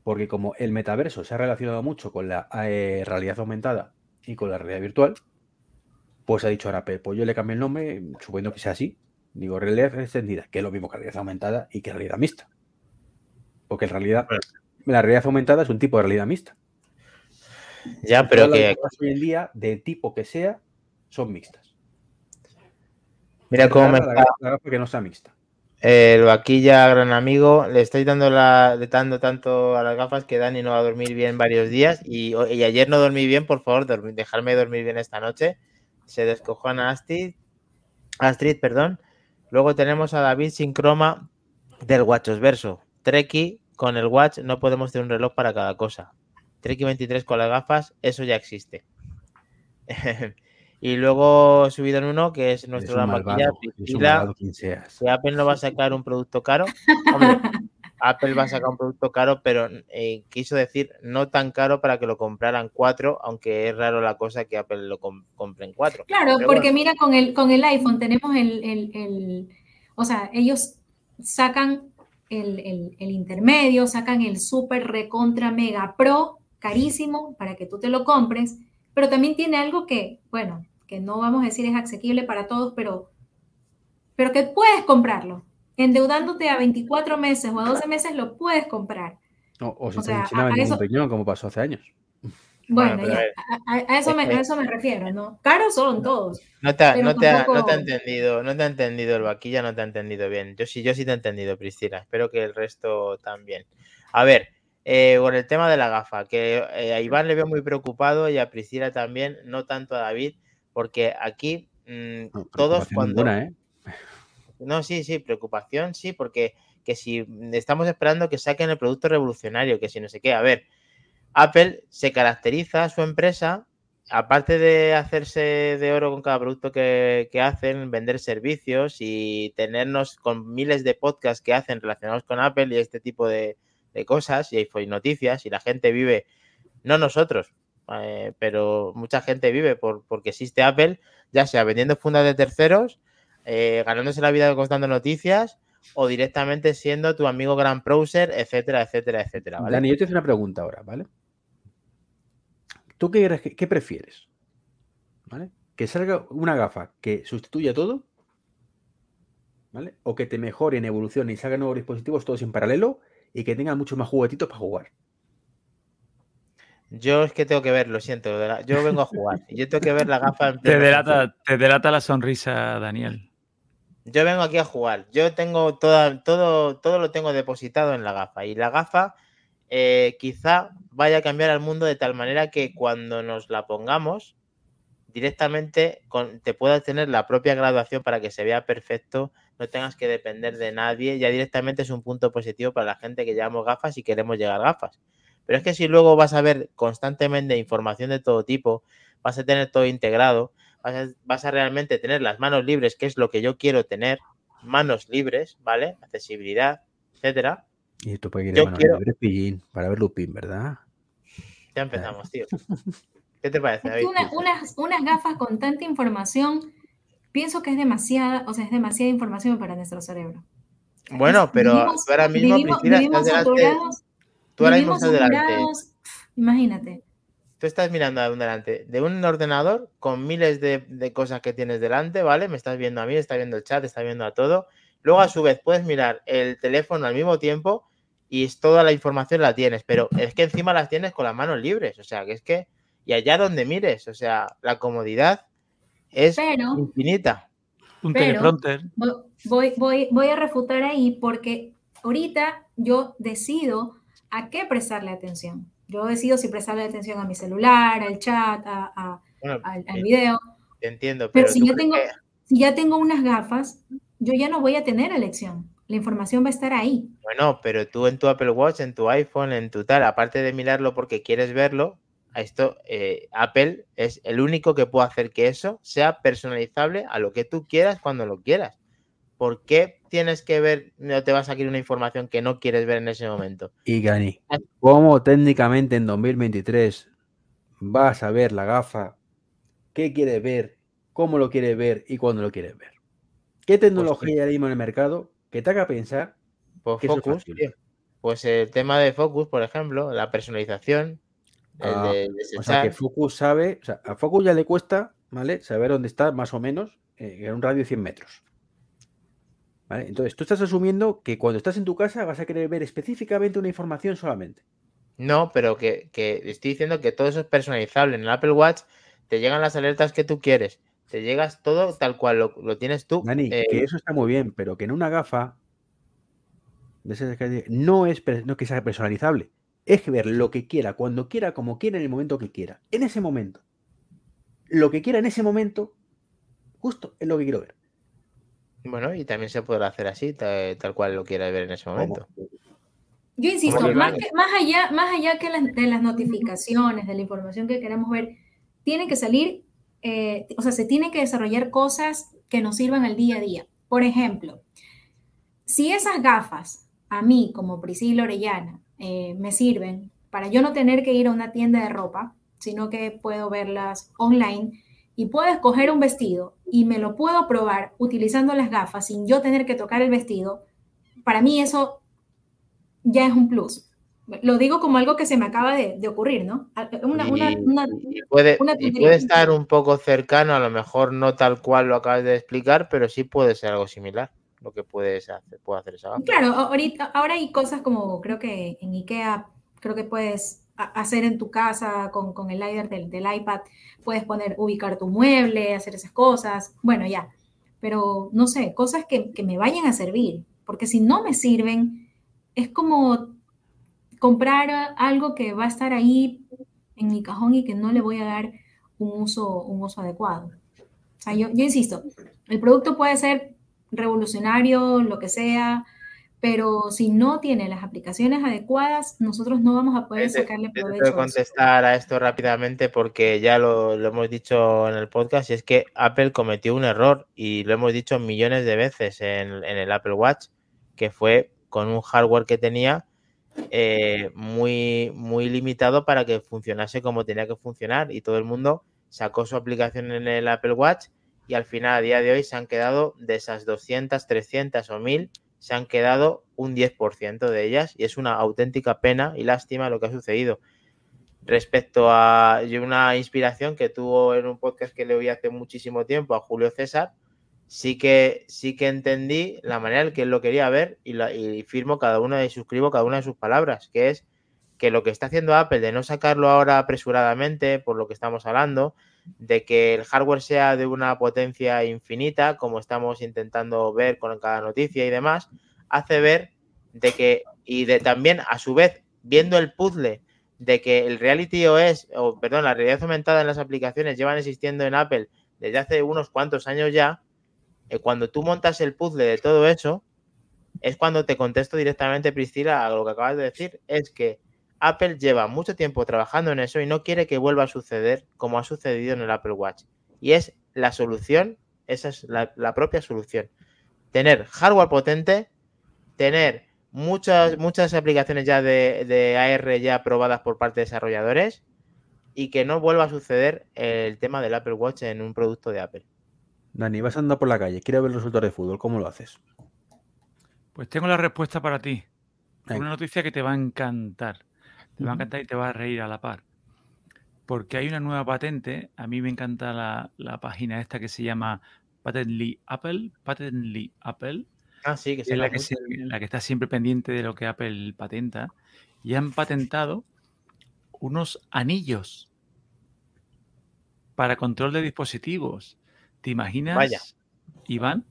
Porque como el metaverso se ha relacionado mucho con la eh, realidad aumentada y con la realidad virtual, pues ha dicho ahora Apple, pues yo le cambio el nombre, suponiendo que sea así, digo realidad extendida, que es lo mismo que realidad aumentada y que realidad mixta. Porque en realidad, la realidad aumentada es un tipo de realidad mixta. Ya, pero que. Hoy en día, de tipo que sea, son mixtas. Mira cómo me. La, gafa que no sea mixta. El vaquilla, gran amigo, le estáis dando, la, dando tanto a las gafas que Dani no va a dormir bien varios días y, ayer no dormí bien, por favor, dejarme dormir bien esta noche. Se descojona Astrid, Astrid, perdón. Luego tenemos a David sin croma del Watchosverso. Treki con el Watch no podemos tener un reloj para cada cosa. Trek 23 con las gafas, eso ya existe. y luego subido en uno, que es nuestro gran maquilla, que Apple no va a sacar un producto caro. Apple va a sacar un producto caro, pero eh, quiso decir no tan caro para que lo compraran cuatro, aunque es raro la cosa que Apple lo compre en cuatro. Claro, porque mira, con el, con el iPhone tenemos el, el, el o sea, ellos sacan el, el, intermedio, sacan el super recontra mega pro carísimo para que tú te lo compres, pero también tiene algo que, bueno, que no vamos a decir es asequible para todos, pero, pero que puedes comprarlo. Endeudándote a 24 meses o a 12 meses lo puedes comprar. o si o sea, en como pasó hace años. Bueno, a, eso me, eso me, refiero, ¿no? Caros son todos. No te, no, te ha, no te, ha, entendido, no te ha entendido el vaquilla, no te ha entendido bien. Yo sí, yo sí te he entendido, Priscila. Espero que el resto también. A ver, eh, con el tema de la gafa, que eh, a Iván le veo muy preocupado y a Priscila también, no tanto a David, porque aquí mm, todos cuando... ¿eh? No, sí, sí, preocupación, sí, porque que si estamos esperando que saquen el producto revolucionario, que si no sé qué, a ver, Apple se caracteriza su empresa aparte de hacerse de oro con cada producto que, que, hacen, vender servicios y tenernos con miles de podcasts que hacen relacionados con Apple y este tipo de, de cosas y hay noticias y la gente vive, no nosotros, eh, pero mucha gente vive por, porque existe Apple, ya sea vendiendo fundas de terceros, eh, ganándose la vida contando noticias o directamente siendo tu amigo gran browser, etcétera, etcétera, etcétera. ¿vale? Dani, yo te hago una pregunta ahora, ¿vale? ¿Tú qué, qué prefieres? ¿Vale? Que salga una gafa que sustituya todo, ¿vale? O que te mejore en evolución y salga nuevos dispositivos todos en paralelo y que tenga muchos más juguetitos para jugar. Yo es que tengo que ver, lo siento, yo vengo a jugar. Yo tengo que ver la gafa. En te, delata, te delata la sonrisa, Daniel. Yo vengo aquí a jugar. Yo tengo toda, todo, todo lo tengo depositado en la gafa. Y la gafa eh, quizá vaya a cambiar al mundo de tal manera que cuando nos la pongamos, directamente te puedas tener la propia graduación para que se vea perfecto, no tengas que depender de nadie. Ya directamente es un punto positivo para la gente que llevamos gafas y queremos llegar gafas. Pero es que si luego vas a ver constantemente información de todo tipo, vas a tener todo integrado, vas a, realmente tener las manos libres, que es lo que yo quiero tener, manos libres, ¿vale? Accesibilidad, etcétera. Y esto manos quiero... libres, para ver Lupin, ¿verdad? Ya empezamos, tío. ¿Qué te parece? David? unas, unas gafas con tanta información, pienso que es demasiada, o sea, es demasiada información para nuestro cerebro. Bueno, pero ahora mismo, vivimos, vivimos saturados, Tú ahora mismo estás delante. Imagínate. Tú estás mirando delante de un ordenador con miles de, cosas que tienes delante, ¿vale? Me estás viendo a mí, estás viendo el chat, estás viendo a todo. Luego, a su vez, puedes mirar el teléfono al mismo tiempo y toda la información la tienes, pero es que encima las tienes con las manos libres. O sea, que es que. Y allá donde mires, o sea, la comodidad es infinita. Un teleprompter. Voy, voy, voy a refutar ahí porque ahorita yo decido a qué prestarle atención. Yo decido si prestarle atención a mi celular, al chat, a, al, video. Entiendo, pero, si, yo tengo, si ya tengo unas gafas, yo ya no voy a tener elección. La información va a estar ahí. Bueno, pero tú en tu Apple Watch, en tu iPhone, en tu tal, aparte de mirarlo porque quieres verlo, esto eh, Apple es el único que puede hacer que eso sea personalizable a lo que tú quieras cuando lo quieras. ¿por qué tienes que ver, no te va a salir una información que no quieres ver en ese momento? Y Gani, ¿cómo técnicamente en 2023 vas a ver la gafa? ¿Qué quieres ver? ¿Cómo lo quieres ver? ¿Y cuándo lo quieres ver? ¿Qué pues tecnología hay en el mercado que te haga pensar? Pues Focus, Pues el tema de Focus, por ejemplo, la personalización. Ah, o sea, que Focus sabe, o sea, a Focus ya le cuesta, ¿vale? Saber dónde está más o menos eh, en un radio de 100 metros. Entonces, tú estás asumiendo que cuando estás en tu casa vas a querer ver específicamente una información solamente. No, pero que, estoy diciendo que todo eso es personalizable. En el Apple Watch te llegan las alertas que tú quieres. Te llegas todo tal cual lo, tienes tú. Dani, que eh, eso está muy bien, pero que en una gafa no es no que sea personalizable. Es que ver lo que quiera, cuando quiera, como quiera, en el momento que quiera. En ese momento. Lo que quiera en ese momento, justo es lo que quiero ver. Bueno, y también se podrá hacer así, tal, cual lo quiera ver en ese momento. Yo insisto, más, allá, más allá que de las notificaciones, de la información que queremos ver, tienen que salir, eh, o sea, se tienen que desarrollar cosas que nos sirvan al día a día. Por ejemplo, si esas gafas a mí como Priscila Orellana eh, me sirven para yo no tener que ir a una tienda de ropa, sino que puedo verlas online, y puedo escoger un vestido y me lo puedo probar utilizando las gafas sin yo tener que tocar el vestido, para mí eso ya es un plus. Lo digo como algo que se me acaba de, ocurrir, ¿no? puede, puede estar un poco cercano, a lo mejor no tal cual lo acabas de explicar, pero sí puede ser algo similar lo que puedes hacer, puede hacer esa. Claro, ahorita, ahora hay cosas como creo que en IKEA, creo que puedes hacer en tu casa con, con el LiDAR del, del, iPad, puedes poner, ubicar tu mueble, hacer esas cosas, bueno, ya, pero no sé, cosas que, que me vayan a servir, porque si no me sirven, es como comprar algo que va a estar ahí en mi cajón y que no le voy a dar un uso, un uso adecuado. O sea, yo, yo insisto, el producto puede ser revolucionario, lo que sea, pero si no tiene las aplicaciones adecuadas, nosotros no vamos a poder sacarle provecho. Eso. contestar a esto rápidamente porque ya lo, lo hemos dicho en el podcast y es que Apple cometió un error y lo hemos dicho millones de veces en, en el Apple Watch, que fue con un hardware que tenía eh, muy, muy limitado para que funcionase como tenía que funcionar y todo el mundo sacó su aplicación en el Apple Watch y al final a día de hoy se han quedado de esas 200, 300 o 1000 se han quedado un 10% de ellas y es una auténtica pena y lástima lo que ha sucedido. Respecto a una inspiración que tuvo en un podcast que le oí hace muchísimo tiempo a Julio César, sí que, sí que entendí la manera en que él lo quería ver y, la- y firmo cada una y suscribo cada una de sus palabras, que es que lo que está haciendo Apple de no sacarlo ahora apresuradamente, por lo que estamos hablando, de que el hardware sea de una potencia infinita, como estamos intentando ver con cada noticia y demás, hace ver de que, y de también a su vez, viendo el puzzle de que el reality OS, o perdón, la realidad aumentada en las aplicaciones llevan existiendo en Apple desde hace unos cuantos años ya, cuando tú montas el puzzle de todo eso, es cuando te contesto directamente, Priscila, a lo que acabas de decir, es que Apple lleva mucho tiempo trabajando en eso y no quiere que vuelva a suceder como ha sucedido en el Apple Watch. Y es la solución, esa es la, propia solución. Tener hardware potente, tener muchas, muchas aplicaciones ya de, de AR ya probadas por parte de desarrolladores y que no vuelva a suceder el tema del Apple Watch en un producto de Apple. Dani, vas andando por la calle, quiero ver los resultados de fútbol, ¿cómo lo haces? Pues tengo la respuesta para ti. Venga. Una noticia que te va a encantar. Te va a encantar y te va a reír a la par. Porque hay una nueva patente. A mí me encanta la, la página esta que se llama Patently Apple. Patently Apple. Ah, sí, que que se es la la que, se- la que está siempre pendiente de lo que Apple patenta. Y han patentado unos anillos para control de dispositivos. ¿Te imaginas, Vaya. Iván,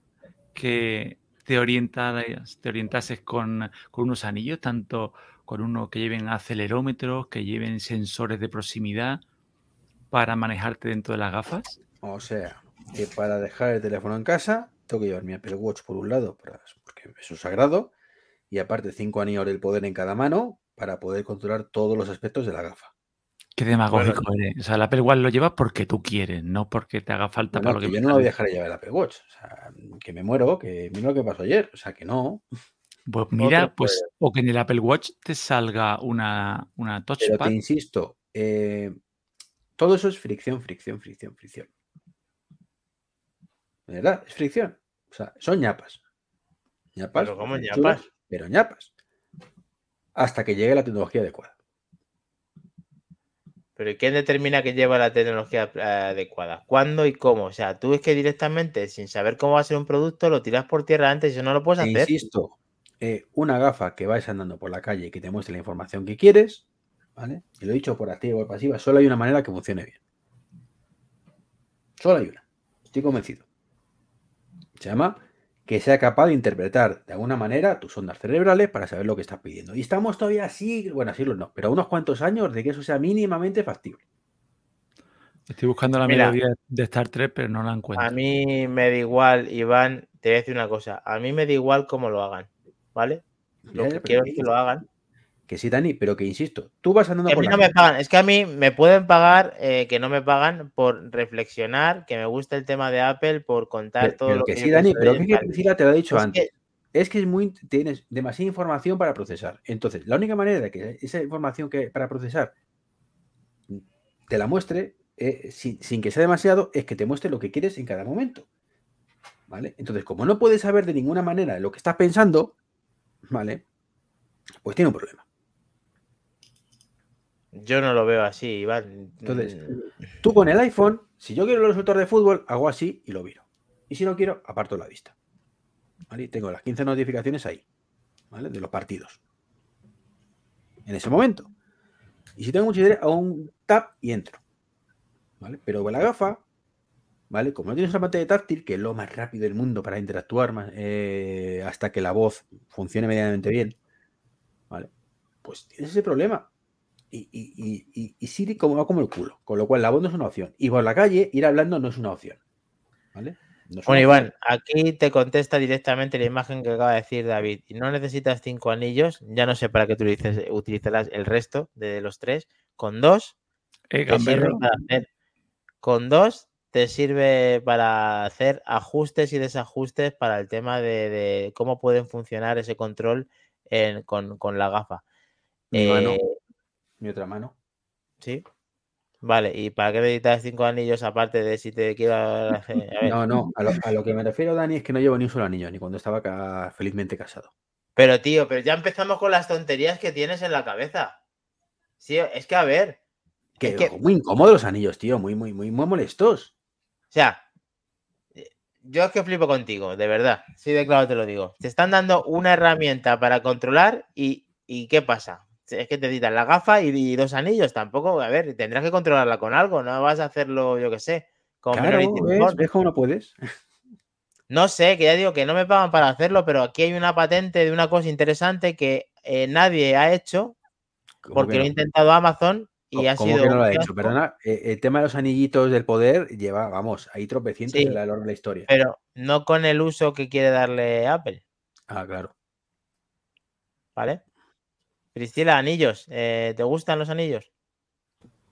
que te orientaras, te orientases con, con unos anillos, tanto con uno que lleven acelerómetros, que lleven sensores de proximidad para manejarte dentro de las gafas? O sea, que para dejar el teléfono en casa, tengo que llevar mi Apple Watch por un lado, para- porque eso es sagrado, y aparte cinco anillos del poder en cada mano para poder controlar todos los aspectos de la gafa. Qué demagógico eres. O sea, el Apple Watch lo llevas porque tú quieres, no porque te haga falta Bueno, para lo que que yo no lo voy a dejar de llevar el Apple Watch. O sea, que me muero, que mira lo que pasó ayer. O sea, que no. Pues mira, Otro pues, o que en el Apple Watch te salga una, una Pero touchpad. te insisto, eh, todo eso es fricción, fricción, fricción, fricción. ¿De verdad? Es fricción. O sea, son ñapas. ñapas Pero ¿cómo muy ñapas? chulas, Pero ñapas. Hasta que llegue la tecnología adecuada. Pero ¿y quién determina que lleva la tecnología adecuada? ¿Cuándo y cómo? O sea, tú es que directamente, sin saber cómo va a ser un producto, lo tiras por tierra antes y eso no lo puedes hacer. insisto, eh, una gafa que vais andando por la calle y que te muestre la información que quieres, ¿vale? Y lo he dicho por activa o pasiva, solo hay una manera que funcione bien. Solo hay una. Estoy convencido. Se llama que sea capaz de interpretar de alguna manera tus ondas cerebrales para saber lo que estás pidiendo. Y estamos todavía así, bueno, así no, pero unos cuantos años de que eso sea mínimamente factible. Estoy buscando la Mira. melodía de Star Trek, pero no la encuentro. A mí me da igual, Iván, te voy a decir una cosa. A mí me da igual cómo lo hagan, ¿vale? Lo que quiero es que lo hagan. Que sí, Dani, pero que insisto, tú vas andando a por mí la no me calle. pagan. Es que a mí me pueden pagar, eh, que no me pagan por reflexionar, que me gusta el tema de Apple, por contar Pero, todo pero lo que que sí, Dani, pero que. Priscila te lo ha dicho Es antes. que- Es que es muy, tienes demasiada información para procesar. Entonces, la única manera de que esa información que para procesar te la muestre, eh, sin, sin que sea demasiado, es que te muestre lo que quieres en cada momento. ¿Vale? Entonces, como no puedes saber de ninguna manera lo que estás pensando, ¿vale? Pues tiene un problema. Yo no lo veo así, Iván. Entonces, Mm, Tú con el iPhone, si yo quiero los resultados de fútbol, hago así y lo viro. Y si no quiero, aparto la vista. ¿Vale? Y tengo las 15 notificaciones ahí, ¿vale? De los partidos. En ese momento. Y si tengo mucho interés, hago un tap y entro. ¿Vale? Pero con la gafa, ¿vale? Como no tienes una pantalla táctil, que es lo más rápido del mundo para interactuar más, eh, hasta que la voz funcione medianamente bien, ¿vale? Pues tienes ese problema. Y, y, y, y- Siri como va como el culo. Con lo cual la voz no es una opción. Y por la calle ir hablando no es una opción. ¿Vale? No Bueno, Iván, aquí te contesta directamente la imagen que acaba de decir David. Y no necesitas cinco anillos, ya no sé para qué tú dices, utilizarás el resto de los tres. Con dos, Eh, te sirve para hacer, con dos te sirve para hacer ajustes y desajustes para el tema de, de cómo pueden funcionar ese control en- con, con la gafa. Eh, Mi otra mano. sí. Vale, ¿y para qué necesitas cinco anillos aparte de si te quiero hacer? A ver, No, no, a lo, a lo que me refiero, Dani, es que no llevo ni un solo anillo, ni cuando estaba felizmente casado. Pero tío, pero ya empezamos con las tonterías que tienes en la cabeza. Sí, es que a ver, Que, Es que- Muy incómodos los anillos, tío, muy, muy, muy, muy molestos. o sea, yo es que flipo contigo, de verdad. Sí, de claro te lo digo. Te están dando una herramienta para controlar y, y ¿qué pasa? Es que te necesitas la gafa y, y dos anillos. Tampoco, a ver, tendrás que controlarla con algo. No vas a hacerlo, yo qué sé, con Claro, ¿ves? Report. ¿Ves cómo no puedes? No sé, que ya digo que no me pagan para hacerlo, pero aquí hay una patente de una cosa interesante que eh, nadie ha hecho ¿Cómo porque que lo ha intentado Amazon y ha ¿Cómo sido que no lo ha hecho? Perdona, eh, el tema de los anillitos del poder lleva, vamos, hay tropecientos Sí. en la, en la historia. pero no con el uso que quiere darle Apple, Ah, claro. ¿vale? Priscila, anillos, eh, ¿te gustan los anillos?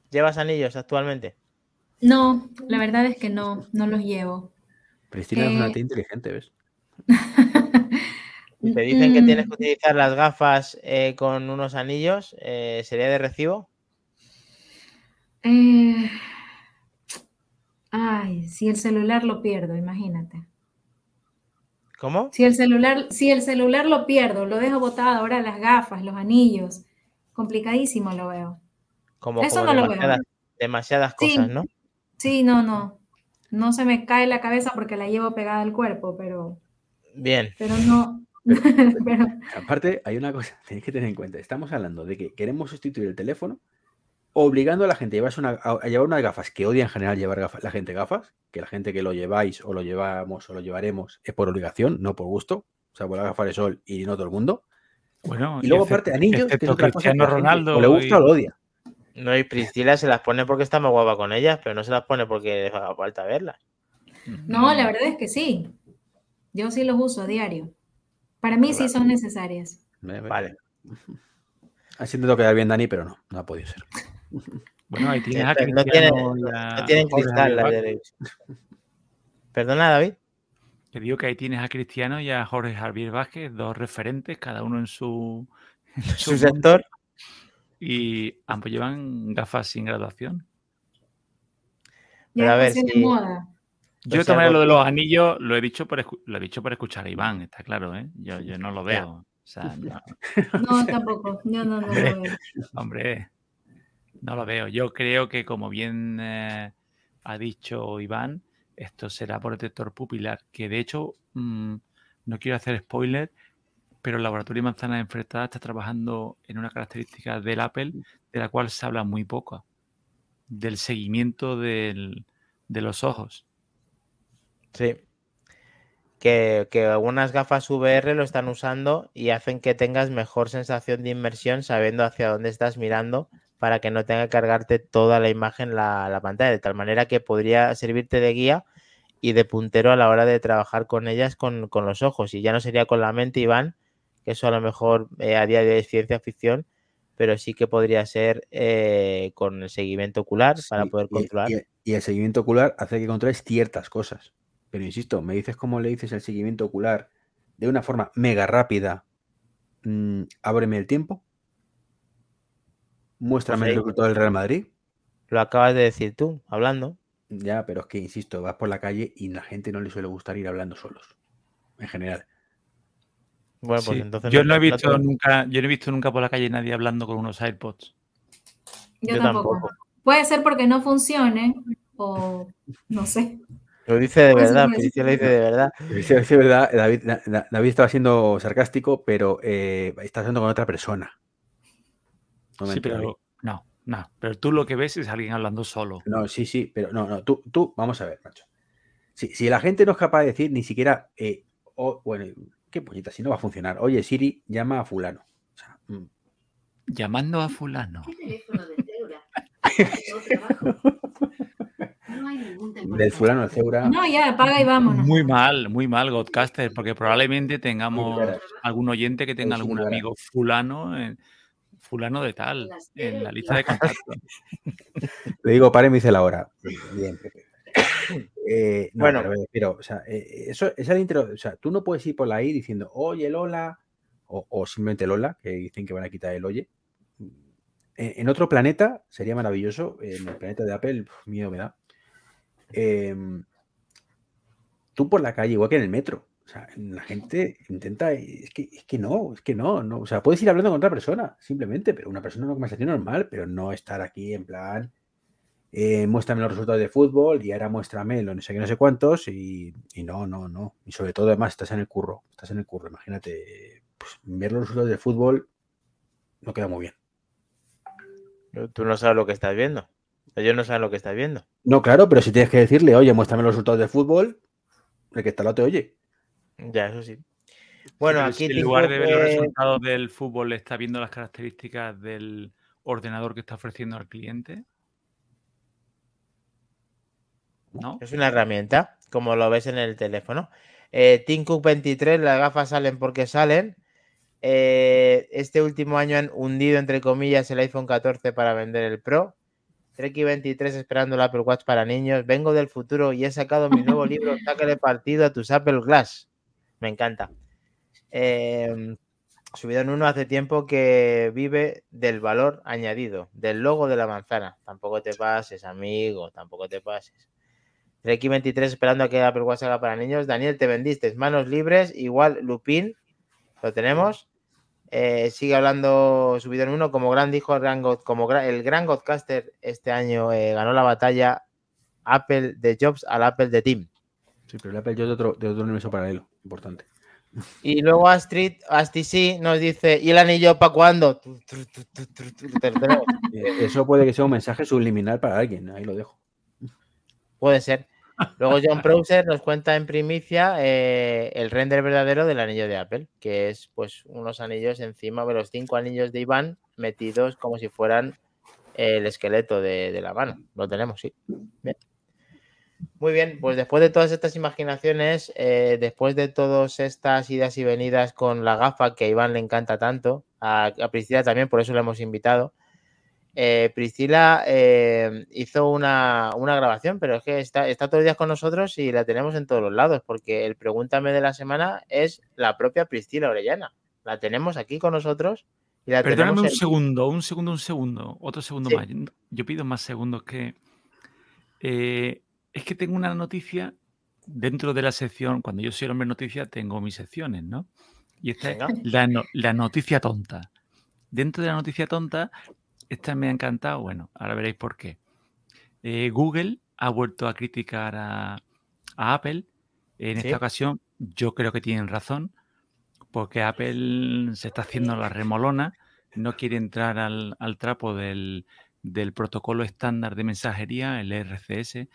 ¿Llevas anillos actualmente? No, la verdad es que no, no los llevo. Cristina es una Eh, tía inteligente, ¿ves? Si te dicen que tienes que utilizar las gafas eh, con unos anillos, eh, ¿sería de recibo? eh, Ay, si el celular lo pierdo, imagínate. ¿Cómo? Si el celular, si el celular lo pierdo, lo dejo botado, ahora las gafas, los anillos, complicadísimo lo veo. Como, Eso como no lo veo. demasiadas, demasiadas Sí. cosas, ¿no? Sí, no, no. No se me cae la cabeza porque la llevo pegada al cuerpo, pero, Bien, pero no. pero, Aparte, hay una cosa, tenéis que tener en cuenta. Estamos hablando de que queremos sustituir el teléfono obligando a la gente a, llevarse una- a- llevar unas gafas que odia en general llevar gafas, la gente gafas, que la gente que lo lleváis o lo llevamos o lo llevaremos es por obligación, no por gusto. O sea, por las gafas de sol y no todo el mundo. Bueno, Y luego, aparte, anillos, que es otra cosa que Ronaldo. o le gusta y- o lo odia. no, y Priscila se las pone porque está más guapa con ellas, pero no se las pone porque les haga falta verlas. no, la verdad es que sí. Yo sí los uso a diario. Para mí sí son necesarias. Vale. Así intento quedar bien, Dani, pero no, no ha podido ser. Bueno, ahí tienes a No tienen, Cristiano no a tienen Jorge cristal las Javier de Perdona, David. Te digo que ahí tienes a Cristiano y a Jorge Javier Vázquez, dos referentes, cada uno en su, en Su mundo, sector. Y ambos llevan gafas sin graduación. Pero Ya a ver, de si- moda. Yo Pues maneras, lo de los anillos lo he dicho por, escu- lo he dicho por escuchar a Iván, está claro, ¿eh? Yo, yo no lo veo. O sea, no, No, tampoco. Yo no, no lo veo. hombre, no lo veo. Yo creo que, como bien eh, ha dicho Iván, esto será protector pupilar, que de hecho, mm, no quiero hacer spoiler, pero el laboratorio Manzana Enfrentada está trabajando en una característica del Apple de la cual se habla muy poco, del seguimiento del- de los ojos. Sí. Que, que algunas gafas VR lo están usando y hacen que tengas mejor sensación de inmersión sabiendo hacia dónde estás mirando para que no tenga que cargarte toda la imagen la, la pantalla, de tal manera que podría servirte de guía y de puntero a la hora de trabajar con ellas con, con los ojos. Y ya no sería con la mente, Iván, que eso a lo mejor eh, a día de hoy es ciencia ficción, pero sí que podría ser eh, con el seguimiento ocular para poder y- controlar. Y, y el seguimiento ocular hace que controles ciertas cosas. Pero insisto, me dices cómo le dices el seguimiento ocular de una forma mega rápida. mm, ábreme el tiempo. Muéstrame Pues el resultado del Real Madrid. Lo acabas de decir tú, hablando. Ya, pero es que, insisto, vas por la calle y la gente no le suele gustar ir hablando solos. En general. Bueno, pues Sí, entonces yo no, he visto te- nunca, yo no he visto nunca por la calle nadie hablando con unos AirPods. Yo, Yo tampoco. tampoco. Puede ser porque no funcione o no sé. Lo dice de Pues verdad, lo dice de verdad. David estaba siendo sarcástico, pero eh, está hablando con otra persona. Un Sí, pero no, no. Pero tú lo que ves es alguien hablando solo. No, sí, sí, pero no, no, tú, tú, vamos a ver, macho. Si, si la gente no es capaz de decir ni siquiera, eh, bueno, qué puñeta, si no va a funcionar. Oye, Siri, llama a fulano. O sea, mm, Llamando a fulano. ¿Qué teléfono de cédula? No hay ningún temor. Del fulano al Ceura. No, ya, apaga y vámonos. Muy mal, muy mal, Godcaster, porque probablemente tengamos algún oyente que tenga algún amigo fulano, en- fulano de tal, en la lista de contactos. Le digo, pare, me dice la hora. Bien, Pepe. Eh, no, Bueno. pero o sea, eh, eso, esa intro, o sea, tú no puedes ir por ahí diciendo, oye, Lola, o, o simplemente Lola, que dicen que van a quitar el oye. En, en otro planeta sería maravilloso, en el planeta de Apple, miedo me da. Em, tú por la calle, igual que en el metro. O sea, la gente intenta, es que, es que no, es que no, no. O sea, puedes ir hablando con otra persona, simplemente, pero una persona, una conversación normal, pero no estar aquí en plan, eh, muéstrame los resultados de fútbol y ahora muéstrame lo no sé qué, no sé cuántos y, y no, no, no. Y sobre todo, además, estás en el curro, estás en el curro, imagínate, pues, ver los resultados de fútbol no queda muy bien. Tú no sabes lo que estás viendo. Ellos no saben lo que estás viendo. No, claro, pero si tienes que decirle, oye, muéstrame los resultados de fútbol, el que está al lado te oye. Ya, eso sí. Bueno, Pero aquí en lugar de ver los resultados del fútbol, está viendo las características del ordenador que está ofreciendo al cliente. ¿No? Es una herramienta, como lo ves en el teléfono. Eh, Cook 23, las gafas salen porque salen. Eh, este último año han hundido, entre comillas, el iPhone 14 para vender el Pro. Treki 23 esperando el Apple Watch para niños. Vengo del futuro y he sacado mi nuevo libro, Sácale partido a tus Apple Glass. Me encanta. Eh, Subidón 1 hace tiempo que vive del valor añadido, del logo de la manzana. Tampoco te pases, amigo, tampoco te pases. Treki 23 esperando a que Apple Watch haga para niños. Daniel, te vendiste manos libres, igual Lupin, lo tenemos. Eh, sigue hablando Subidón 1 como gran dijo el gran, God- como el gran Godcaster este año eh, ganó la batalla Apple de Jobs al Apple de Tim. Sí, pero el Apple yo de otro, de otro universo paralelo, importante. Y luego Astrid, Asti sí, nos dice, ¿y el anillo para cuándo? Eso puede que sea un mensaje subliminal para alguien, ahí lo dejo. Puede ser. Luego John Browser nos cuenta en primicia eh, el render verdadero del anillo de Apple, que es pues unos anillos encima de los cinco anillos de Iván metidos como si fueran el esqueleto de, de la mano. Lo tenemos, sí. Bien. Muy bien, pues después de todas estas imaginaciones, eh, después de todas estas idas y venidas con la gafa que a Iván le encanta tanto, a, a Priscila también, por eso lo hemos invitado. Eh, Priscila eh, hizo una, una grabación, pero es que está, está todos los días con nosotros y la tenemos en todos los lados, porque el pregúntame de la semana es la propia Priscila Orellana. La tenemos aquí con nosotros y la Perdóname un en- segundo, un segundo, un segundo, otro segundo Sí. más. Yo- Yo pido más segundos que. eh, es que tengo una noticia dentro de la sección. Cuando yo soy el hombre noticia, tengo mis secciones, ¿no? Y esta es la, no- la noticia tonta. Dentro de la noticia tonta, esta me ha encantado. Bueno, ahora veréis por qué. Eh, Google ha vuelto a criticar a, a Apple. En Sí. esta ocasión, yo creo que tienen razón, porque Apple se está haciendo la remolona, no quiere entrar al, al trapo del, del protocolo estándar de mensajería, el RCS,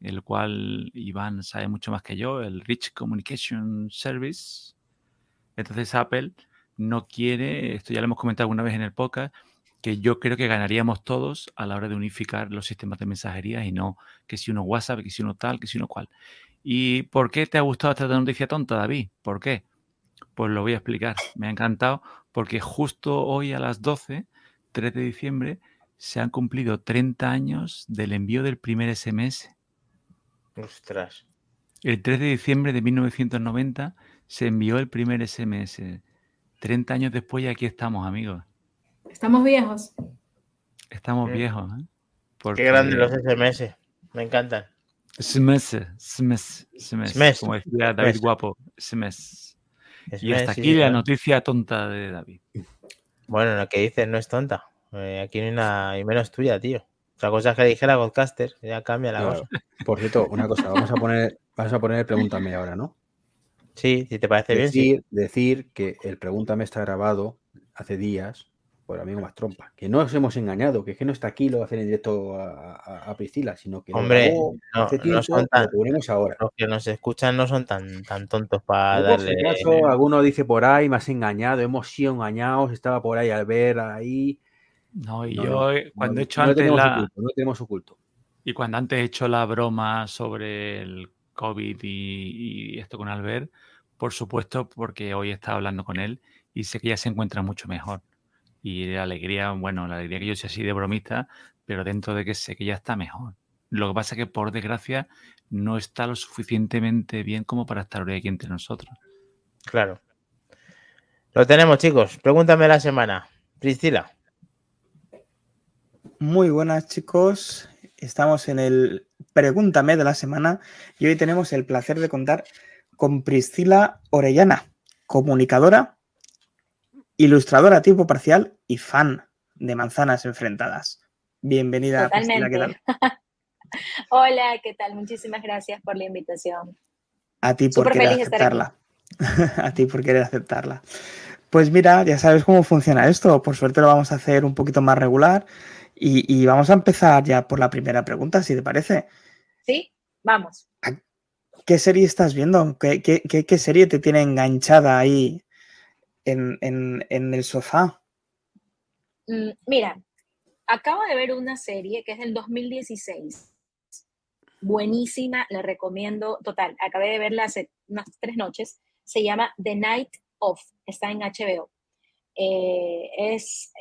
el cual Iván sabe mucho más que yo, el Rich Communication Service. Entonces Apple no quiere, esto ya lo hemos comentado alguna vez en el podcast, que yo creo que ganaríamos todos a la hora de unificar los sistemas de mensajería y no que si uno WhatsApp, que si uno tal, que si uno cual. ¿Y por qué te ha gustado esta noticia tonta, David? ¿Por qué? Pues lo voy a explicar. Me ha encantado porque justo hoy a las 12, 3 de diciembre, se han cumplido 30 años del envío del primer SMS. Ostras. El 3 de diciembre de 1990 se envió el primer SMS. 30 años después y aquí estamos, amigos. Estamos viejos. Estamos Mm. viejos. ¿eh? Qué grandes los SMS. Me encantan. SMS, SMS, SMS, SMS, como decía David SMS. Guapo, SMS. Y hasta sí, aquí la noticia tonta de David. Bueno, lo que dices no es tonta. Eh, aquí no hay nada, y menos tuya, tío. Otra cosa es que dijera Godcaster, ya cambia la Claro. cosa. Por cierto, una cosa, vamos a poner, vamos a poner el pregúntame ahora, ¿no? Sí, si te parece bien, sí. Decir, que el pregúntame está grabado hace días por amigo más trompa. Que no os hemos engañado, que es que no está aquí, lo va a hacer en directo a, a- a Priscila, sino que Hombre, no, hace no tiempo son y tan- lo ponemos ahora. Los que nos escuchan no son tan, tan tontos para No, por si darle. acaso, alguno dice por ahí, me has engañado, hemos sido engañados, estaba por ahí al ver ahí. No, y No, yo no, cuando no, he hecho antes tenemos la. oculto, no tenemos oculto. Y cuando antes he hecho la broma sobre el COVID y, y esto con Albert, por supuesto, porque hoy he estado hablando con él y sé que ya se encuentra mucho mejor. Y la alegría, bueno, la alegría que yo sea así de bromista, pero dentro de que sé que ya está mejor. Lo que pasa es que, por desgracia, no está lo suficientemente bien como para estar hoy aquí entre nosotros. Claro. Lo tenemos, chicos. Pregúntame la semana. Priscila. Muy buenas, chicos. Estamos en el Pregúntame de la semana y hoy tenemos el placer de contar con Priscila Orellana, comunicadora, ilustradora a tiempo parcial y fan de Manzanas Enfrentadas. Bienvenida, Priscila, ¿qué Totalmente. tal? Hola, ¿qué tal? Muchísimas gracias por la invitación. A ti por Súper querer aceptarla. a ti por querer aceptarla. Pues mira, ya sabes cómo funciona esto. Por suerte lo vamos a hacer un poquito más regular y, y vamos a empezar ya por la primera pregunta, si te parece. ¿Sí? Vamos. ¿Qué serie estás viendo? ¿Qué, qué- qué- qué serie te tiene enganchada ahí en, en- en el sofá? Mm, Mira, acabo de ver una serie que es del 2016. Buenísima, la recomiendo. Total, acabé de verla hace unas tres noches. Se llama The Night Of. Está en HBO. Eh, es,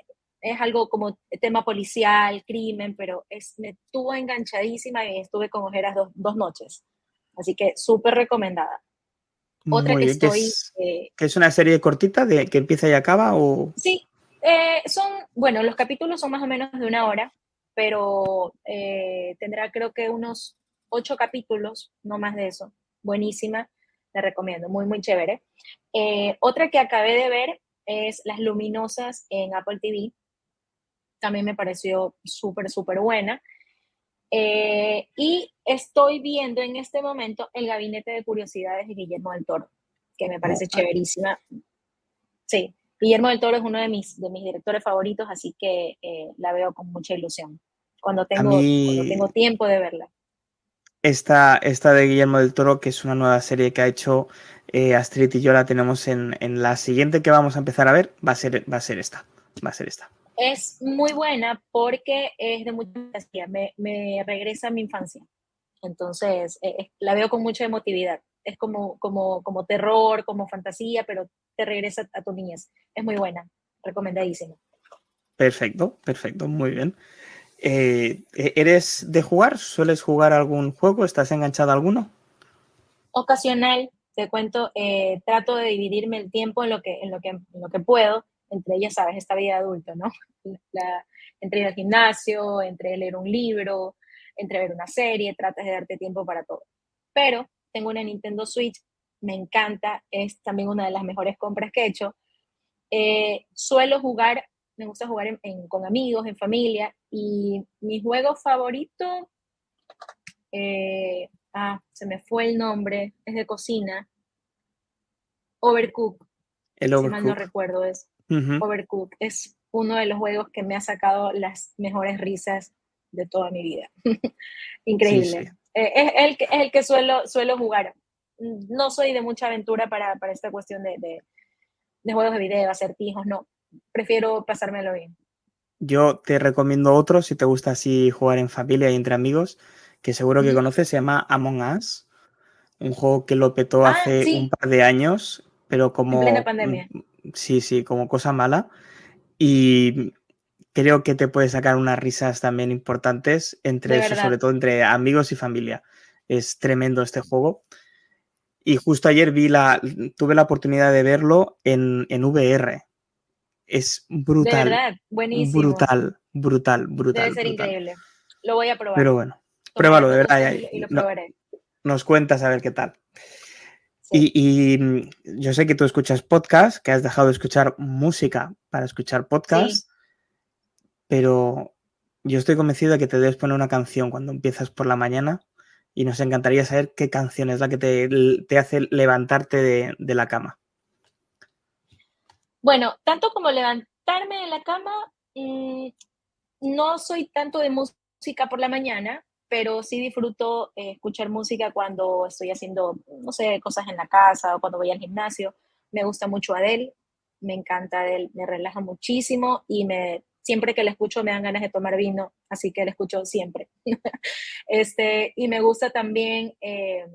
es algo como tema policial, crimen, pero es, me tuvo enganchadísima y estuve con ojeras dos, dos noches. Así que súper recomendada. Otra Muy que bien, ¿que estoy... es, eh, que es una serie cortita de que empieza y acaba? O... Sí, eh, son, bueno, los capítulos son más o menos de una hora, pero eh, tendrá creo que unos ocho capítulos, no más de eso. Buenísima, la recomiendo, muy, muy chévere. Eh, otra que acabé de ver es Las Luminosas en Apple TV. También me pareció súper, súper buena. Eh, y estoy viendo en este momento El Gabinete de Curiosidades de Guillermo del Toro, que me parece chéverísima. Sí, Guillermo del Toro es uno de mis, de mis directores favoritos, así que eh, la veo con mucha ilusión. Cuando tengo, mí- cuando tengo tiempo de verla. Esta, esta de Guillermo del Toro, que es una nueva serie que ha hecho eh, Astrid y yo, la tenemos en, en la siguiente que vamos a empezar a ver, va a ser, va a ser esta. Va a ser esta. Es muy buena porque es de mucha fantasía, me, me regresa a mi infancia. Entonces, eh, eh, la veo con mucha emotividad. Es como, como, como terror, como fantasía, pero te regresa a tu niñez. Es muy buena, recomendadísima. Perfecto, perfecto, muy bien. Eh, ¿Eres de jugar? ¿Sueles jugar algún juego? ¿Estás enganchado a alguno? ocasional, te cuento, eh, trato de dividirme el tiempo en lo que, en lo que, en lo que puedo, entre ellas, sabes, esta vida de adulto, ¿no? La- entre ir al gimnasio, entre leer un libro, entre ver una serie, tratas de darte tiempo para todo. Pero tengo una Nintendo Switch, me encanta, es también una de las mejores compras que he hecho. Eh, suelo jugar, me gusta jugar en- en- con amigos, en familia, y mi juego favorito, eh, ah, se me fue el nombre, es de cocina. Overcook, El si mal no recuerdo es. Ujú. Overcook es uno de los juegos que me ha sacado las mejores risas de toda mi vida. Increíble. sí. Eh, es, el que, es el que suelo, suelo jugar. Mm, No soy de mucha aventura para, para esta cuestión de, de, de juegos de video, acertijos, no. Prefiero pasármelo bien. Yo te recomiendo otro si te gusta así jugar en familia y entre amigos, que seguro que Ujú. conoces, se llama Among Us, un juego que lo petó Ah, hace sí. un par de años, pero como... plena pandemia. mm, Sí, sí, como cosa mala. Y creo que te puede sacar unas risas también importantes entre De eso, sobre todo entre amigos y familia. Es tremendo este juego. Y justo ayer vi la, tuve la oportunidad de verlo en, en VR. Es De brutal. verdad, buenísimo. Brutal, brutal, brutal. Debe ser brutal. increíble. Lo voy a probar. Pero bueno, Tomaré pruébalo, de verdad. y, lo no- probaré. nos cuentas a ver qué tal. Sí. Y, y, mm, yo sé que tú escuchas podcast, que has dejado de escuchar música para escuchar podcast, pero yo estoy convencido de que te debes poner una canción cuando empiezas por la mañana y nos encantaría saber qué canción es la que te, te hace levantarte de, de la cama. Bueno, tanto como levantarme de la cama, mm, no soy tanto de música por la mañana, pero sí disfruto eh, escuchar música cuando estoy haciendo, no sé, cosas en la casa o cuando voy al gimnasio. Me gusta mucho Adele, me encanta Adele, me relaja muchísimo y me siempre que la escucho me dan ganas de tomar vino, así que la escucho siempre. este, y me gusta también, eh,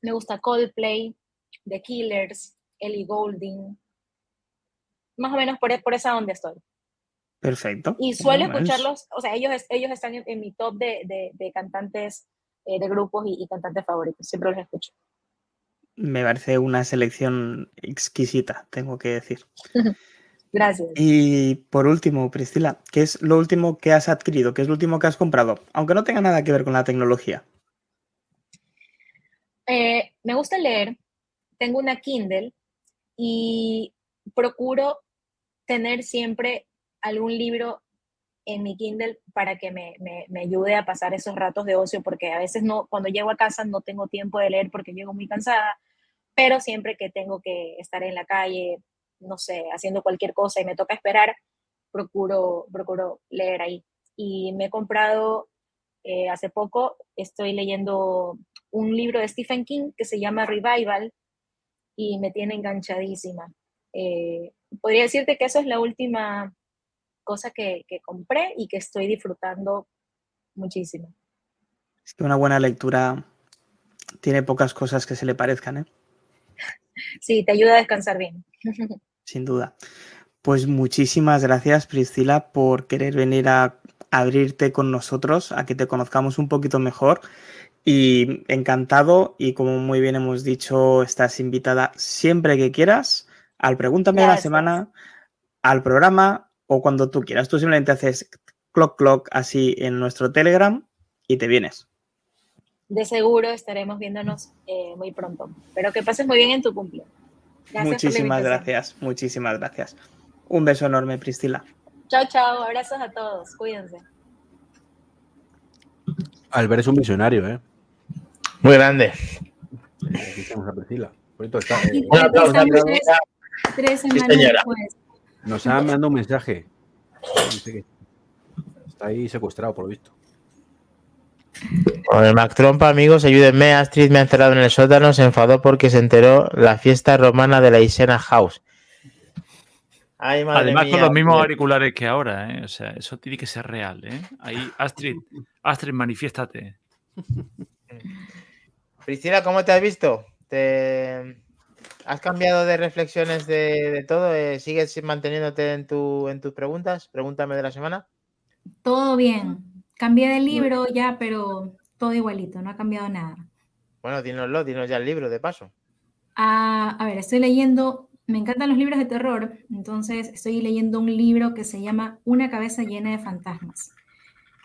me gusta Coldplay, The Killers, Ellie Goulding, más o menos por, por esa donde estoy. Perfecto. Y suelo escucharlos, o sea, ellos, ellos están en, en mi top de, de- de cantantes, eh, de grupos y, y cantantes favoritos, siempre los escucho. Me parece una selección exquisita, tengo que decir. Gracias. Y por último, Priscila, ¿qué es lo último que has adquirido? ¿Qué es lo último que has comprado? Aunque no tenga nada que ver con la tecnología. Eh, me gusta leer, tengo una Kindle y procuro tener siempre algún libro en mi Kindle para que me, me- me ayude a pasar esos ratos de ocio, porque a veces no, cuando llego a casa no tengo tiempo de leer porque llego muy cansada, pero siempre que tengo que estar en la calle, no sé, haciendo cualquier cosa y me toca esperar, procuro, procuro leer ahí. Y me he comprado eh, hace poco, estoy leyendo un libro de Stephen King que se llama Revival y me tiene enganchadísima. Eh, podría decirte que eso es la última cosa que, que compré y que estoy disfrutando muchísimo. Es que una buena lectura tiene pocas cosas que se le parezcan, ¿eh? Sí, te ayuda a descansar bien. sin duda. Pues muchísimas gracias, Priscila, por querer venir a abrirte con nosotros, a que te conozcamos un poquito mejor. Y encantado, y como muy bien hemos dicho, estás invitada siempre que quieras al Pregúntame de la Gracias. semana, al programa o cuando tú quieras. Tú simplemente haces clock clock así en nuestro Telegram y te vienes. De seguro estaremos viéndonos eh, muy pronto. Pero que pases muy bien en tu cumpleaños. Muchísimas gracias, muchísimas gracias. Un beso enorme, Priscila. Chao, chao. Abrazos a todos. Cuídense. Albert es un visionario, ¿eh? Muy grande. Aquí estamos a Priscila. Está, eh, Un aplauso, tres, semanas después. Nos ha mandado un mensaje. Está ahí secuestrado, por lo visto. Con el Mac Trompa, amigos, ayúdenme. Astrid me ha encerrado en el sótano, se enfadó porque se enteró la fiesta romana de la Isena House. Ay, madre Además, mía, con los mismos auriculares que ahora, ¿eh? O sea, eso tiene que ser real, ¿eh? Ahí, Astrid, Astrid, manifiéstate. Priscila, ¿cómo te has visto? ¿Te... ¿Has cambiado de reflexiones de, de todo? Eh, ¿Sigues manteniéndote en, tu, en tus preguntas? Pregúntame de la semana. Todo bien. Cambié de libro ya, pero todo igualito, no ha cambiado nada. Bueno, dínoslo, dinos ya el libro, de paso. Ah, a ver, estoy leyendo, me encantan los libros de terror, entonces estoy leyendo un libro que se llama Una cabeza llena de fantasmas.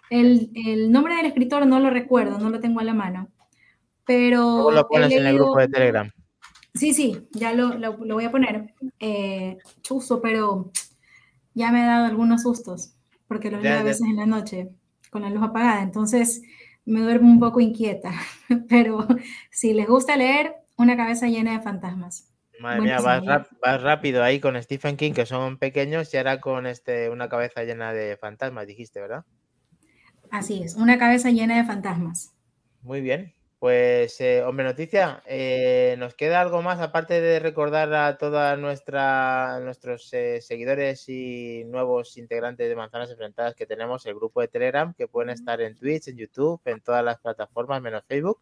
El, el nombre del escritor no lo recuerdo, no lo tengo a la mano, pero Luego lo pones en el leído- grupo de Telegram. Sí, sí, ya lo, lo- lo voy a poner. Eh, chuzo, pero ya me he dado algunos sustos, porque los leo a veces en la noche con la luz apagada, entonces me duermo un poco inquieta. Pero si les gusta leer, una cabeza llena de fantasmas. Madre mía, vas, rap- vas rápido ahí con Stephen King, que son pequeños, y ahora con este una cabeza llena de fantasmas, dijiste, ¿verdad? Así es, una cabeza llena de fantasmas. Muy bien. Pues, eh, hombre, noticia, eh, ¿nos queda algo más aparte de recordar a todos nuestros eh, seguidores y nuevos integrantes de Manzanas Enfrentadas que tenemos el grupo de Telegram, que pueden estar en Twitch, en YouTube, en todas las plataformas menos Facebook?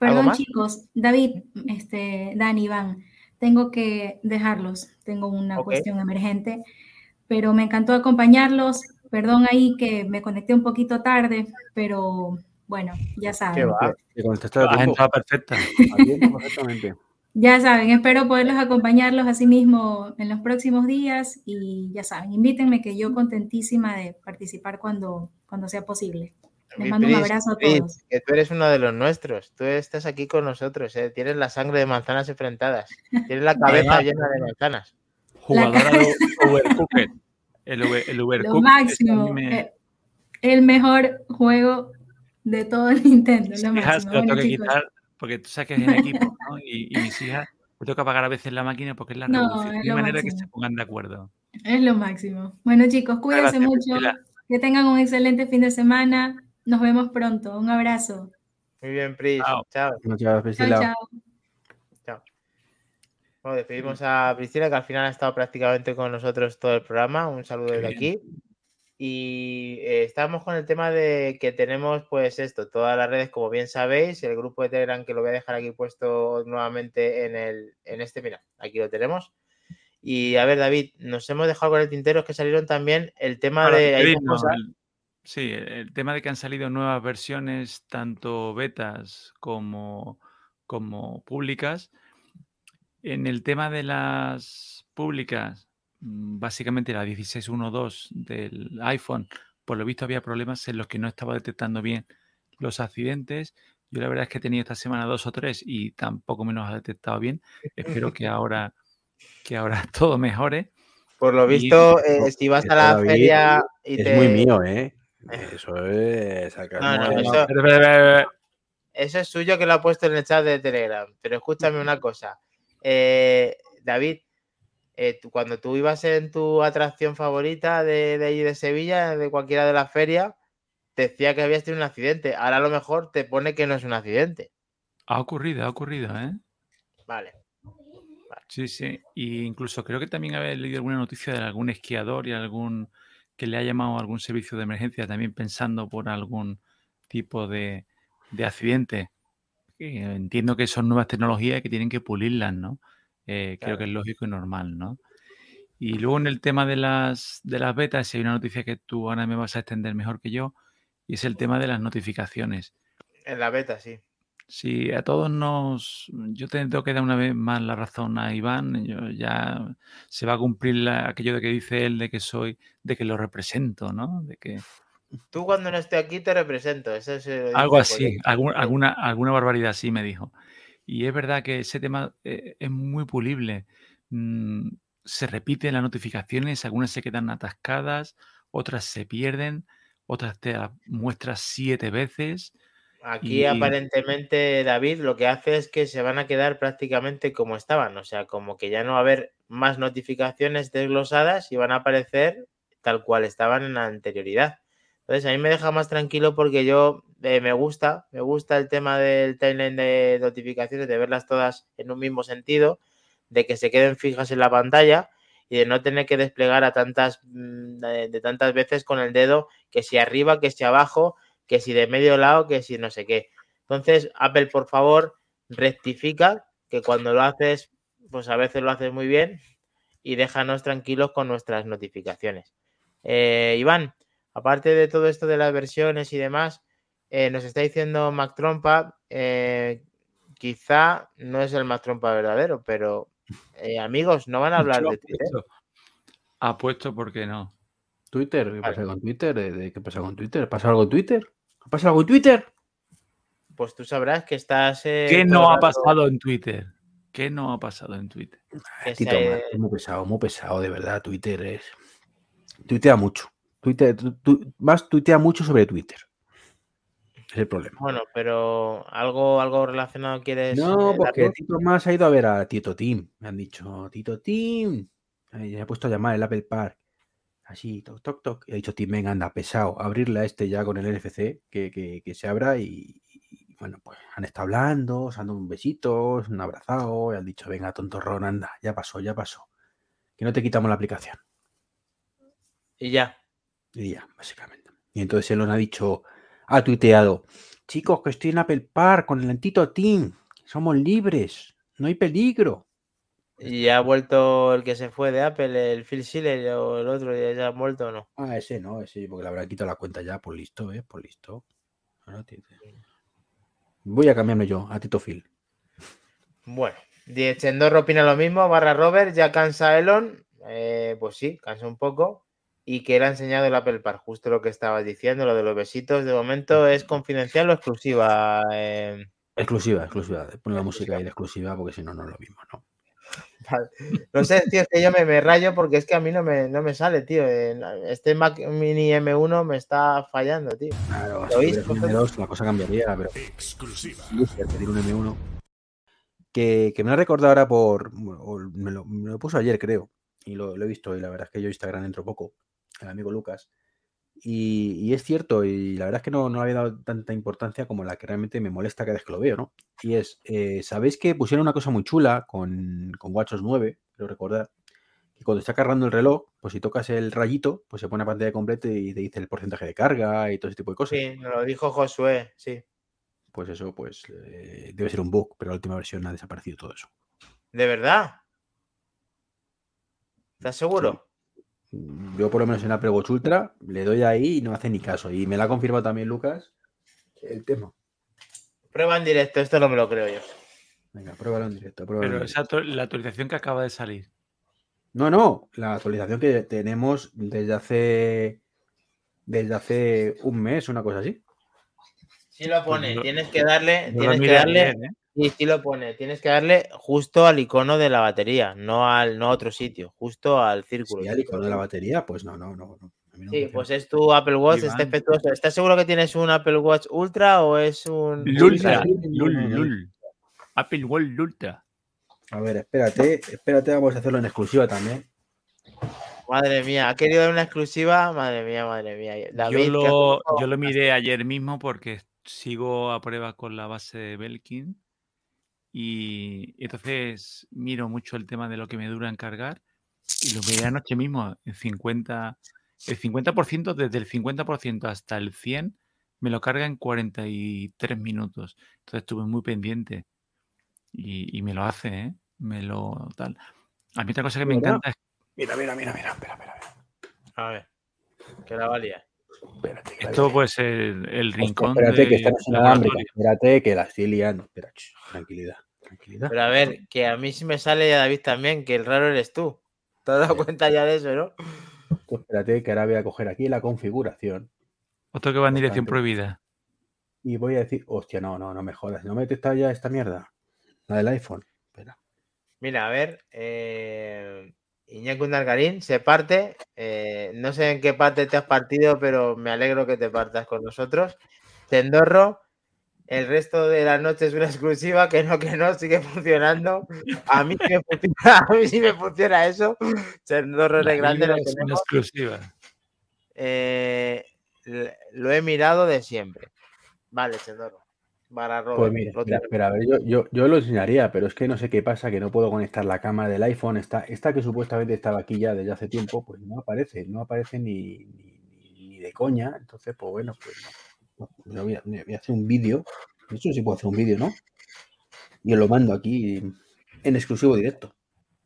¿Algo Perdón, chicos, David, este, Dani, Iván, tengo que dejarlos, tengo una cuestión emergente, pero me encantó acompañarlos. Perdón ahí que me conecté un poquito tarde, pero bueno, ya ¿Qué saben. va? Te contestaste a Has tiempo. entrado perfecta. Perfectamente. Ya saben, espero poderlos acompañarlos así mismo en los próximos días y ya saben, invítenme que yo contentísima de participar cuando, cuando sea posible. Les mando un Pris, abrazo a Pris, todos. que tú eres uno de los nuestros. Tú estás aquí con nosotros. ¿eh? Tienes la sangre de manzanas enfrentadas. Tienes la cabeza llena de manzanas. Jugadora de Overcooked. El, Over- el Lo Overcooked. ese a máximo, me- eh, el mejor juego de todo el Nintendo, lo Mis hijas máximo. te lo tengo que quitar porque tú sabes que es en equipo, ¿no? Y, y mis hijas, me tengo que apagar a veces la máquina porque es la No, revolución. lo manera que máximo. se pongan de acuerdo. es lo máximo. Bueno, chicos, cuídense gracias, mucho, Priscila. que tengan un excelente fin de semana. Nos vemos pronto. Un abrazo. Muy bien, Pris. Chao. Chao. Chao, Priscila. chao. Bueno, despedimos a Priscila, que al final ha estado prácticamente con nosotros todo el programa. Un saludo desde aquí. Y eh, estamos con el tema de que tenemos, pues esto, todas las redes, como bien sabéis, el grupo de Telegram que lo voy a dejar aquí puesto nuevamente en, el, en este, mira, aquí lo tenemos. Y a ver, David, nos hemos dejado con el tintero que salieron también el tema de... hay el- sí, el tema de que han salido nuevas versiones, tanto betas como, como públicas. En el tema de las públicas, básicamente la 16.1.2 del iPhone, por lo visto había problemas en los que no estaba detectando bien los accidentes. Yo la verdad es que he tenido esta semana dos o tres y tampoco me los ha detectado bien. Espero que ahora, que ahora todo mejore. Por lo Y- visto, eh, no, si vas esto, a la David, feria y Es te... muy mío, ¿eh? Eso es sacar No, no, mucho- eso-. Eso es suyo que lo ha puesto en el chat de Telegram. Pero escúchame una cosa. Eh, David, eh, tú- cuando tú ibas en tu atracción favorita de, de allí de Sevilla, de cualquiera de las ferias, te decía que habías tenido un accidente. Ahora a lo mejor te pone que no es un accidente. Ha ocurrido, ha ocurrido, ¿eh? Vale. Sí, sí. Y incluso creo que también había leído alguna noticia de algún esquiador y algún que le ha llamado a algún servicio de emergencia también pensando por algún tipo de, de accidente. Entiendo que son nuevas tecnologías que tienen que pulirlas, ¿no? Eh, creo Claro. que es lógico y normal, ¿no? Y luego en el tema de las, de las betas, si hay una noticia que tú ahora me vas a extender mejor que yo, y es el tema de las notificaciones. En la beta, sí. Sí, a todos nos. Yo te- tengo que dar una vez más la razón a Iván. Yo ya se va a cumplir la- aquello de que dice él de que soy, de que lo represento, ¿no? De que Tú cuando no esté aquí te represento. Eso dice algo así, algún- alguna, alguna barbaridad así me dijo. Y es verdad que ese tema eh, es muy pulible. Mm, se repiten las notificaciones, algunas se quedan atascadas, otras se pierden, otras te las muestras siete veces. Aquí Y- aparentemente David lo que hace es que se van a quedar prácticamente como estaban, o sea, como que ya no va a haber más notificaciones desglosadas y van a aparecer tal cual estaban en la anterioridad. Entonces a mí me deja más tranquilo porque yo eh, me gusta, me gusta el tema del timeline de notificaciones, de verlas todas en un mismo sentido, de que se queden fijas en la pantalla y de no tener que desplegar a tantas mm, de, tantas veces con el dedo que si arriba, que si abajo, que si de medio lado, que si no sé qué. Entonces, Apple, por favor, rectifica que cuando lo haces, pues a veces lo haces muy bien y déjanos tranquilos con nuestras notificaciones. Eh, Iván, aparte de todo esto de las versiones y demás, eh, nos está diciendo Mac Trompa, eh, quizá no es el Mac Trompa verdadero, pero eh, amigos, no van a hablar Yo de Twitter. apuesto, porque no. Twitter, ¿qué pasa con Twitter? ¿De, de qué pasa con Twitter? ¿Pasa algo en Twitter? ¿Pasa algo en Twitter? Pues tú sabrás que estás. eh, ¿Qué no ha pasado en Twitter? ¿Qué no ha pasado en Twitter? Tito, es muy pesado, muy pesado, de verdad. Twitter es. Tuitea mucho. Twitter, tu- tu- más tuitea mucho sobre Twitter. Es el problema. Bueno, pero algo, algo relacionado quieres. No, eh, porque? Tito más ha ido a ver a Tito Tim. Me han dicho, Tito Tim. Se ha puesto a llamar el Apple Park. Así, toc, toc, toc. Y ha dicho Tim, venga, anda, pesado. Abrirle a este ya con el NFC, que, que- que se abra y, y, bueno, pues han estado hablando, se han dado un besito, un abrazado, y han dicho, venga, tontorrón, anda, ya pasó, ya pasó. Que no te quitamos la aplicación. Y ya. Y ya, básicamente. Y entonces Elon ha dicho, ha tuiteado, chicos, que estoy en Apple Park con el Tito Team, somos libres, no hay peligro. Y ha vuelto el que se fue de Apple, el Phil Schiller o el otro, ya, ha vuelto o no. Ah, ese no, ese, porque le habrá quitado la cuenta ya, por listo, ¿eh? Por listo. Ahora Voy a cambiarme yo a Tito Phil. Bueno, Die Chendorro opina lo mismo, barra Robert, ya cansa Elon. Eh, pues sí, cansa un poco. Y que le ha enseñado el Apple Park, justo lo que estabas diciendo, lo de los besitos. De momento es confidencial o exclusiva. eh, Exclusiva, exclusiva. Pon la música ahí de exclusiva porque si no, no es lo mismo, ¿no? Vale. No sé, tío, es que yo me, me rayo porque es que a mí no me, no me sale, tío. Este Mac Mini M1 me está fallando, tío. Claro, ¿Lo si oís, tuvieras un vosotros? M2 la cosa cambiaría, pero Exclusiva. Pedir un M1. Que, que me lo ha recordado ahora por. o Me lo, me lo puso ayer, creo. Y lo, lo he visto. Y la verdad es que yo Instagram entro poco. El amigo Lucas. Y, y es cierto. Y la verdad es que no, no le había dado tanta importancia como la que realmente me molesta cada vez que lo veo, ¿no? Y es. eh, ¿Sabéis que pusieron una cosa muy chula con, con WatchOS 9? Quiero recordar. que cuando está cargando el reloj, pues si tocas el rayito, pues se pone a pantalla completa y te dice el porcentaje de carga y todo ese tipo de cosas. Sí, nos lo dijo Josué, sí. Pues eso, pues eh, debe ser un bug, pero la última versión ha desaparecido todo eso. ¿De verdad? ¿Estás seguro? Yo por lo menos en Apple Watch Ultra le doy ahí y no hace ni caso. Y me lo ha confirmado también Lucas el tema. Prueba en directo, esto no me lo creo yo. Venga, pruébalo en directo. pruébalo en Pero directo. esa la actualización que acaba de salir. No, no, la actualización que tenemos desde hace desde hace un mes, una cosa así. Sí lo pone, yo- tienes que darle, tienes que darle, ¿eh? Sí, sí lo pone, tienes que darle justo al icono de la batería, no al no a otro sitio, justo al círculo. Si al icono de la batería, pues no, no, no. Sí, pues es tu Apple Watch, está Iván. efectuoso. ¿Estás seguro que tienes un Apple Watch Ultra o es un Lultra, Ultra? Lul, Lul. Apple Watch Lultra. A ver, espérate, espérate, vamos a hacerlo en exclusiva también. Madre mía, ha querido dar una exclusiva, madre mía, madre mía. David, Yo ¿qué lo, yo lo miré ayer mismo porque sigo a prueba con la base de Belkin y entonces miro mucho el tema de lo que me dura en cargar y lo miré anoche mismo en 50, el 50% desde el 50% hasta el 100 me lo carga en 43 minutos. Entonces estuve muy pendiente y, y me lo hace, ¿eh? Me lo tal. A mí otra cosa que me encanta es Mira, mira, mira, mira, espera, espera, espera. A ver, que la valía. Espérate, que la esto voy a- puede ser el rincón espérate, que inalámbrica. laboratorio. Espérate, que la estoy liando. Espera, tranquilidad, tranquilidad. Pero a ver, que a mí sí me sale y a David también, que el raro eres tú. ¿Te has dado cuenta ya de eso, no? Tú espérate, que ahora voy a coger aquí la configuración Otro que va en dirección prohibida. y voy a decir, hostia, no, no, no me jodas. ¿No me detecta ya esta mierda? La del iPhone. Espera. Mira, a ver, eh, Iñaki Nargarín se parte. eh, no sé en qué parte te has partido, pero me alegro que te partas con nosotros. Tendorro, el resto de la noche es una exclusiva, que no, que no, sigue funcionando. A mí sí me funciona, a mí sí me funciona eso. La de grande es una exclusiva. Eh, lo he mirado de siempre. Vale, Tendorro. Para Robert. Pues mira, mira, a ver, yo, yo, yo lo enseñaría, pero es que no sé qué pasa, que no puedo conectar la cámara del iPhone. Esta, esta que supuestamente estaba aquí ya desde hace tiempo, pues no aparece, no aparece ni, ni- ni de coña. Entonces, pues bueno, pues no. Yo voy, a, voy a hacer un vídeo. Eso sí puedo hacer un vídeo, ¿no? Y lo mando aquí en exclusivo directo.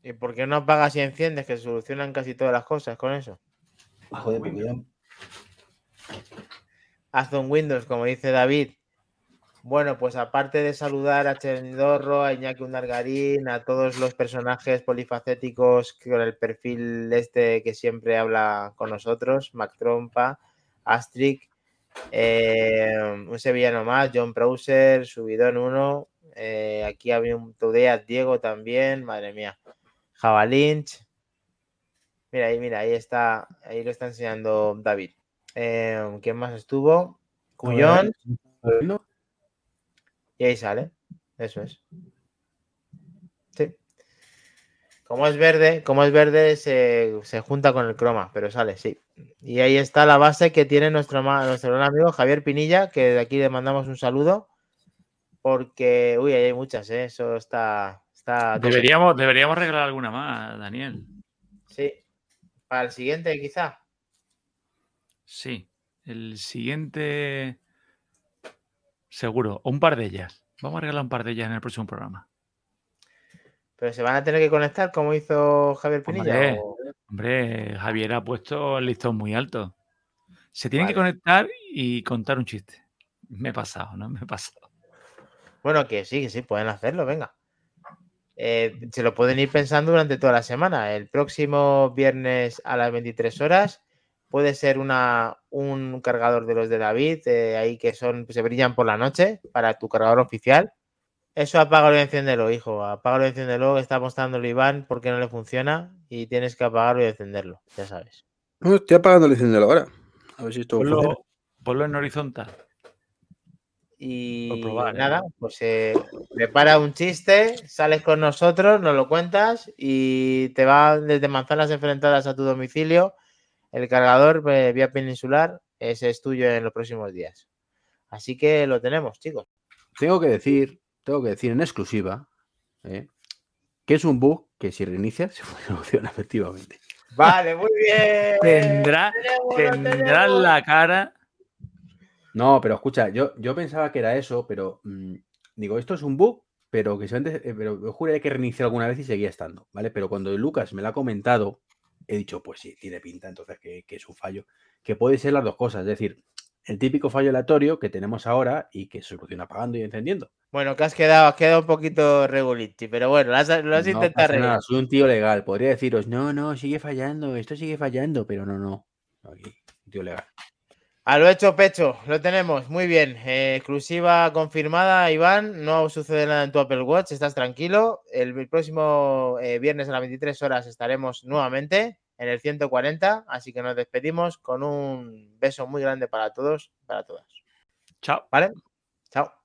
¿Y por qué no apagas y enciendes? Que se solucionan casi todas las cosas con eso. Joder, porque ya- Haz un Windows, como dice David. Bueno, pues aparte de saludar a Chendorro, a Iñaki Undargarín, a todos los personajes polifacéticos con el perfil este que siempre habla con nosotros, Mac Trompa, Astric, eh, un sevillano más, John Browser, Subidón 1, eh, aquí había un Tudea, Diego también, madre mía, Javalinch. Mira ahí, mira, ahí está, ahí lo está enseñando David. Eh, ¿Quién más estuvo? Cuyón. Y ahí sale. Eso es. Como es verde, como es verde, se, se junta con el croma, pero sale, sí. Y ahí está la base que tiene nuestro, nuestro gran amigo Javier Pinilla, que de aquí le mandamos un saludo. Porque, uy, ahí hay muchas, ¿eh? Eso está. está. Deberíamos, deberíamos regalar alguna más, Daniel. Sí. Para el siguiente, quizá. Sí. El siguiente. Seguro. Un par de ellas. Vamos a regalar un par de ellas en el próximo programa. Pero se van a tener que conectar como hizo Javier Pinilla. Hombre. o- Hombre, Javier ha puesto el listón muy alto. Se tienen que conectar y contar un chiste. Me he pasado, ¿no? Me he pasado. Bueno, que sí, que sí, pueden hacerlo, venga. Eh, se lo pueden ir pensando durante toda la semana. El próximo viernes a las 23 horas puede ser una, un cargador de los de David, eh, ahí que son, se brillan por la noche para tu cargador oficial. Eso apágalo y enciéndelo, hijo. Apágalo y enciéndelo, que está mostrándolo Iván porque no le funciona y tienes que apagarlo y encenderlo, ya sabes. No, estoy apagando el encendedor ahora. A ver si esto funciona. Ponlo, ponlo en horizontal. Y probar, ¿eh? nada, pues eh, prepara un chiste, sales con nosotros, nos lo cuentas y te va desde manzanas enfrentadas a tu domicilio. El cargador eh, vía peninsular, ese es tuyo en los próximos días. Así que lo tenemos, chicos. Tengo que decir, tengo que decir en exclusiva, ¿eh? que es un bug que si reinicias se soluciona efectivamente. Vale, muy bien. Tendrá, tendrá la cara. No, pero escucha, yo, yo pensaba que era eso, pero mm, digo, esto es un bug, pero que solamente, eh, pero yo juré que reinicié alguna vez y seguía estando, ¿vale? Pero cuando Lucas me lo ha comentado, he dicho, pues sí, tiene pinta, entonces que, que es un fallo, que puede ser las dos cosas, es decir, el típico fallo aleatorio que tenemos ahora y que soluciona apagando y encendiendo. Bueno, que has quedado, has quedado un poquito reguliti, pero bueno, lo has, lo has No intentado arreglar. soy un tío legal, podría deciros, no, no, sigue fallando, esto sigue fallando, pero no, no. Aquí, tío legal. A lo hecho pecho, lo tenemos, muy bien. Eh, exclusiva confirmada, Iván. No sucede nada en tu Apple Watch, estás tranquilo. El, el próximo eh, viernes a las 23 horas estaremos nuevamente en el 140, así que nos despedimos con un beso muy grande para todos, para todas. Chao. ¿Vale? Chao.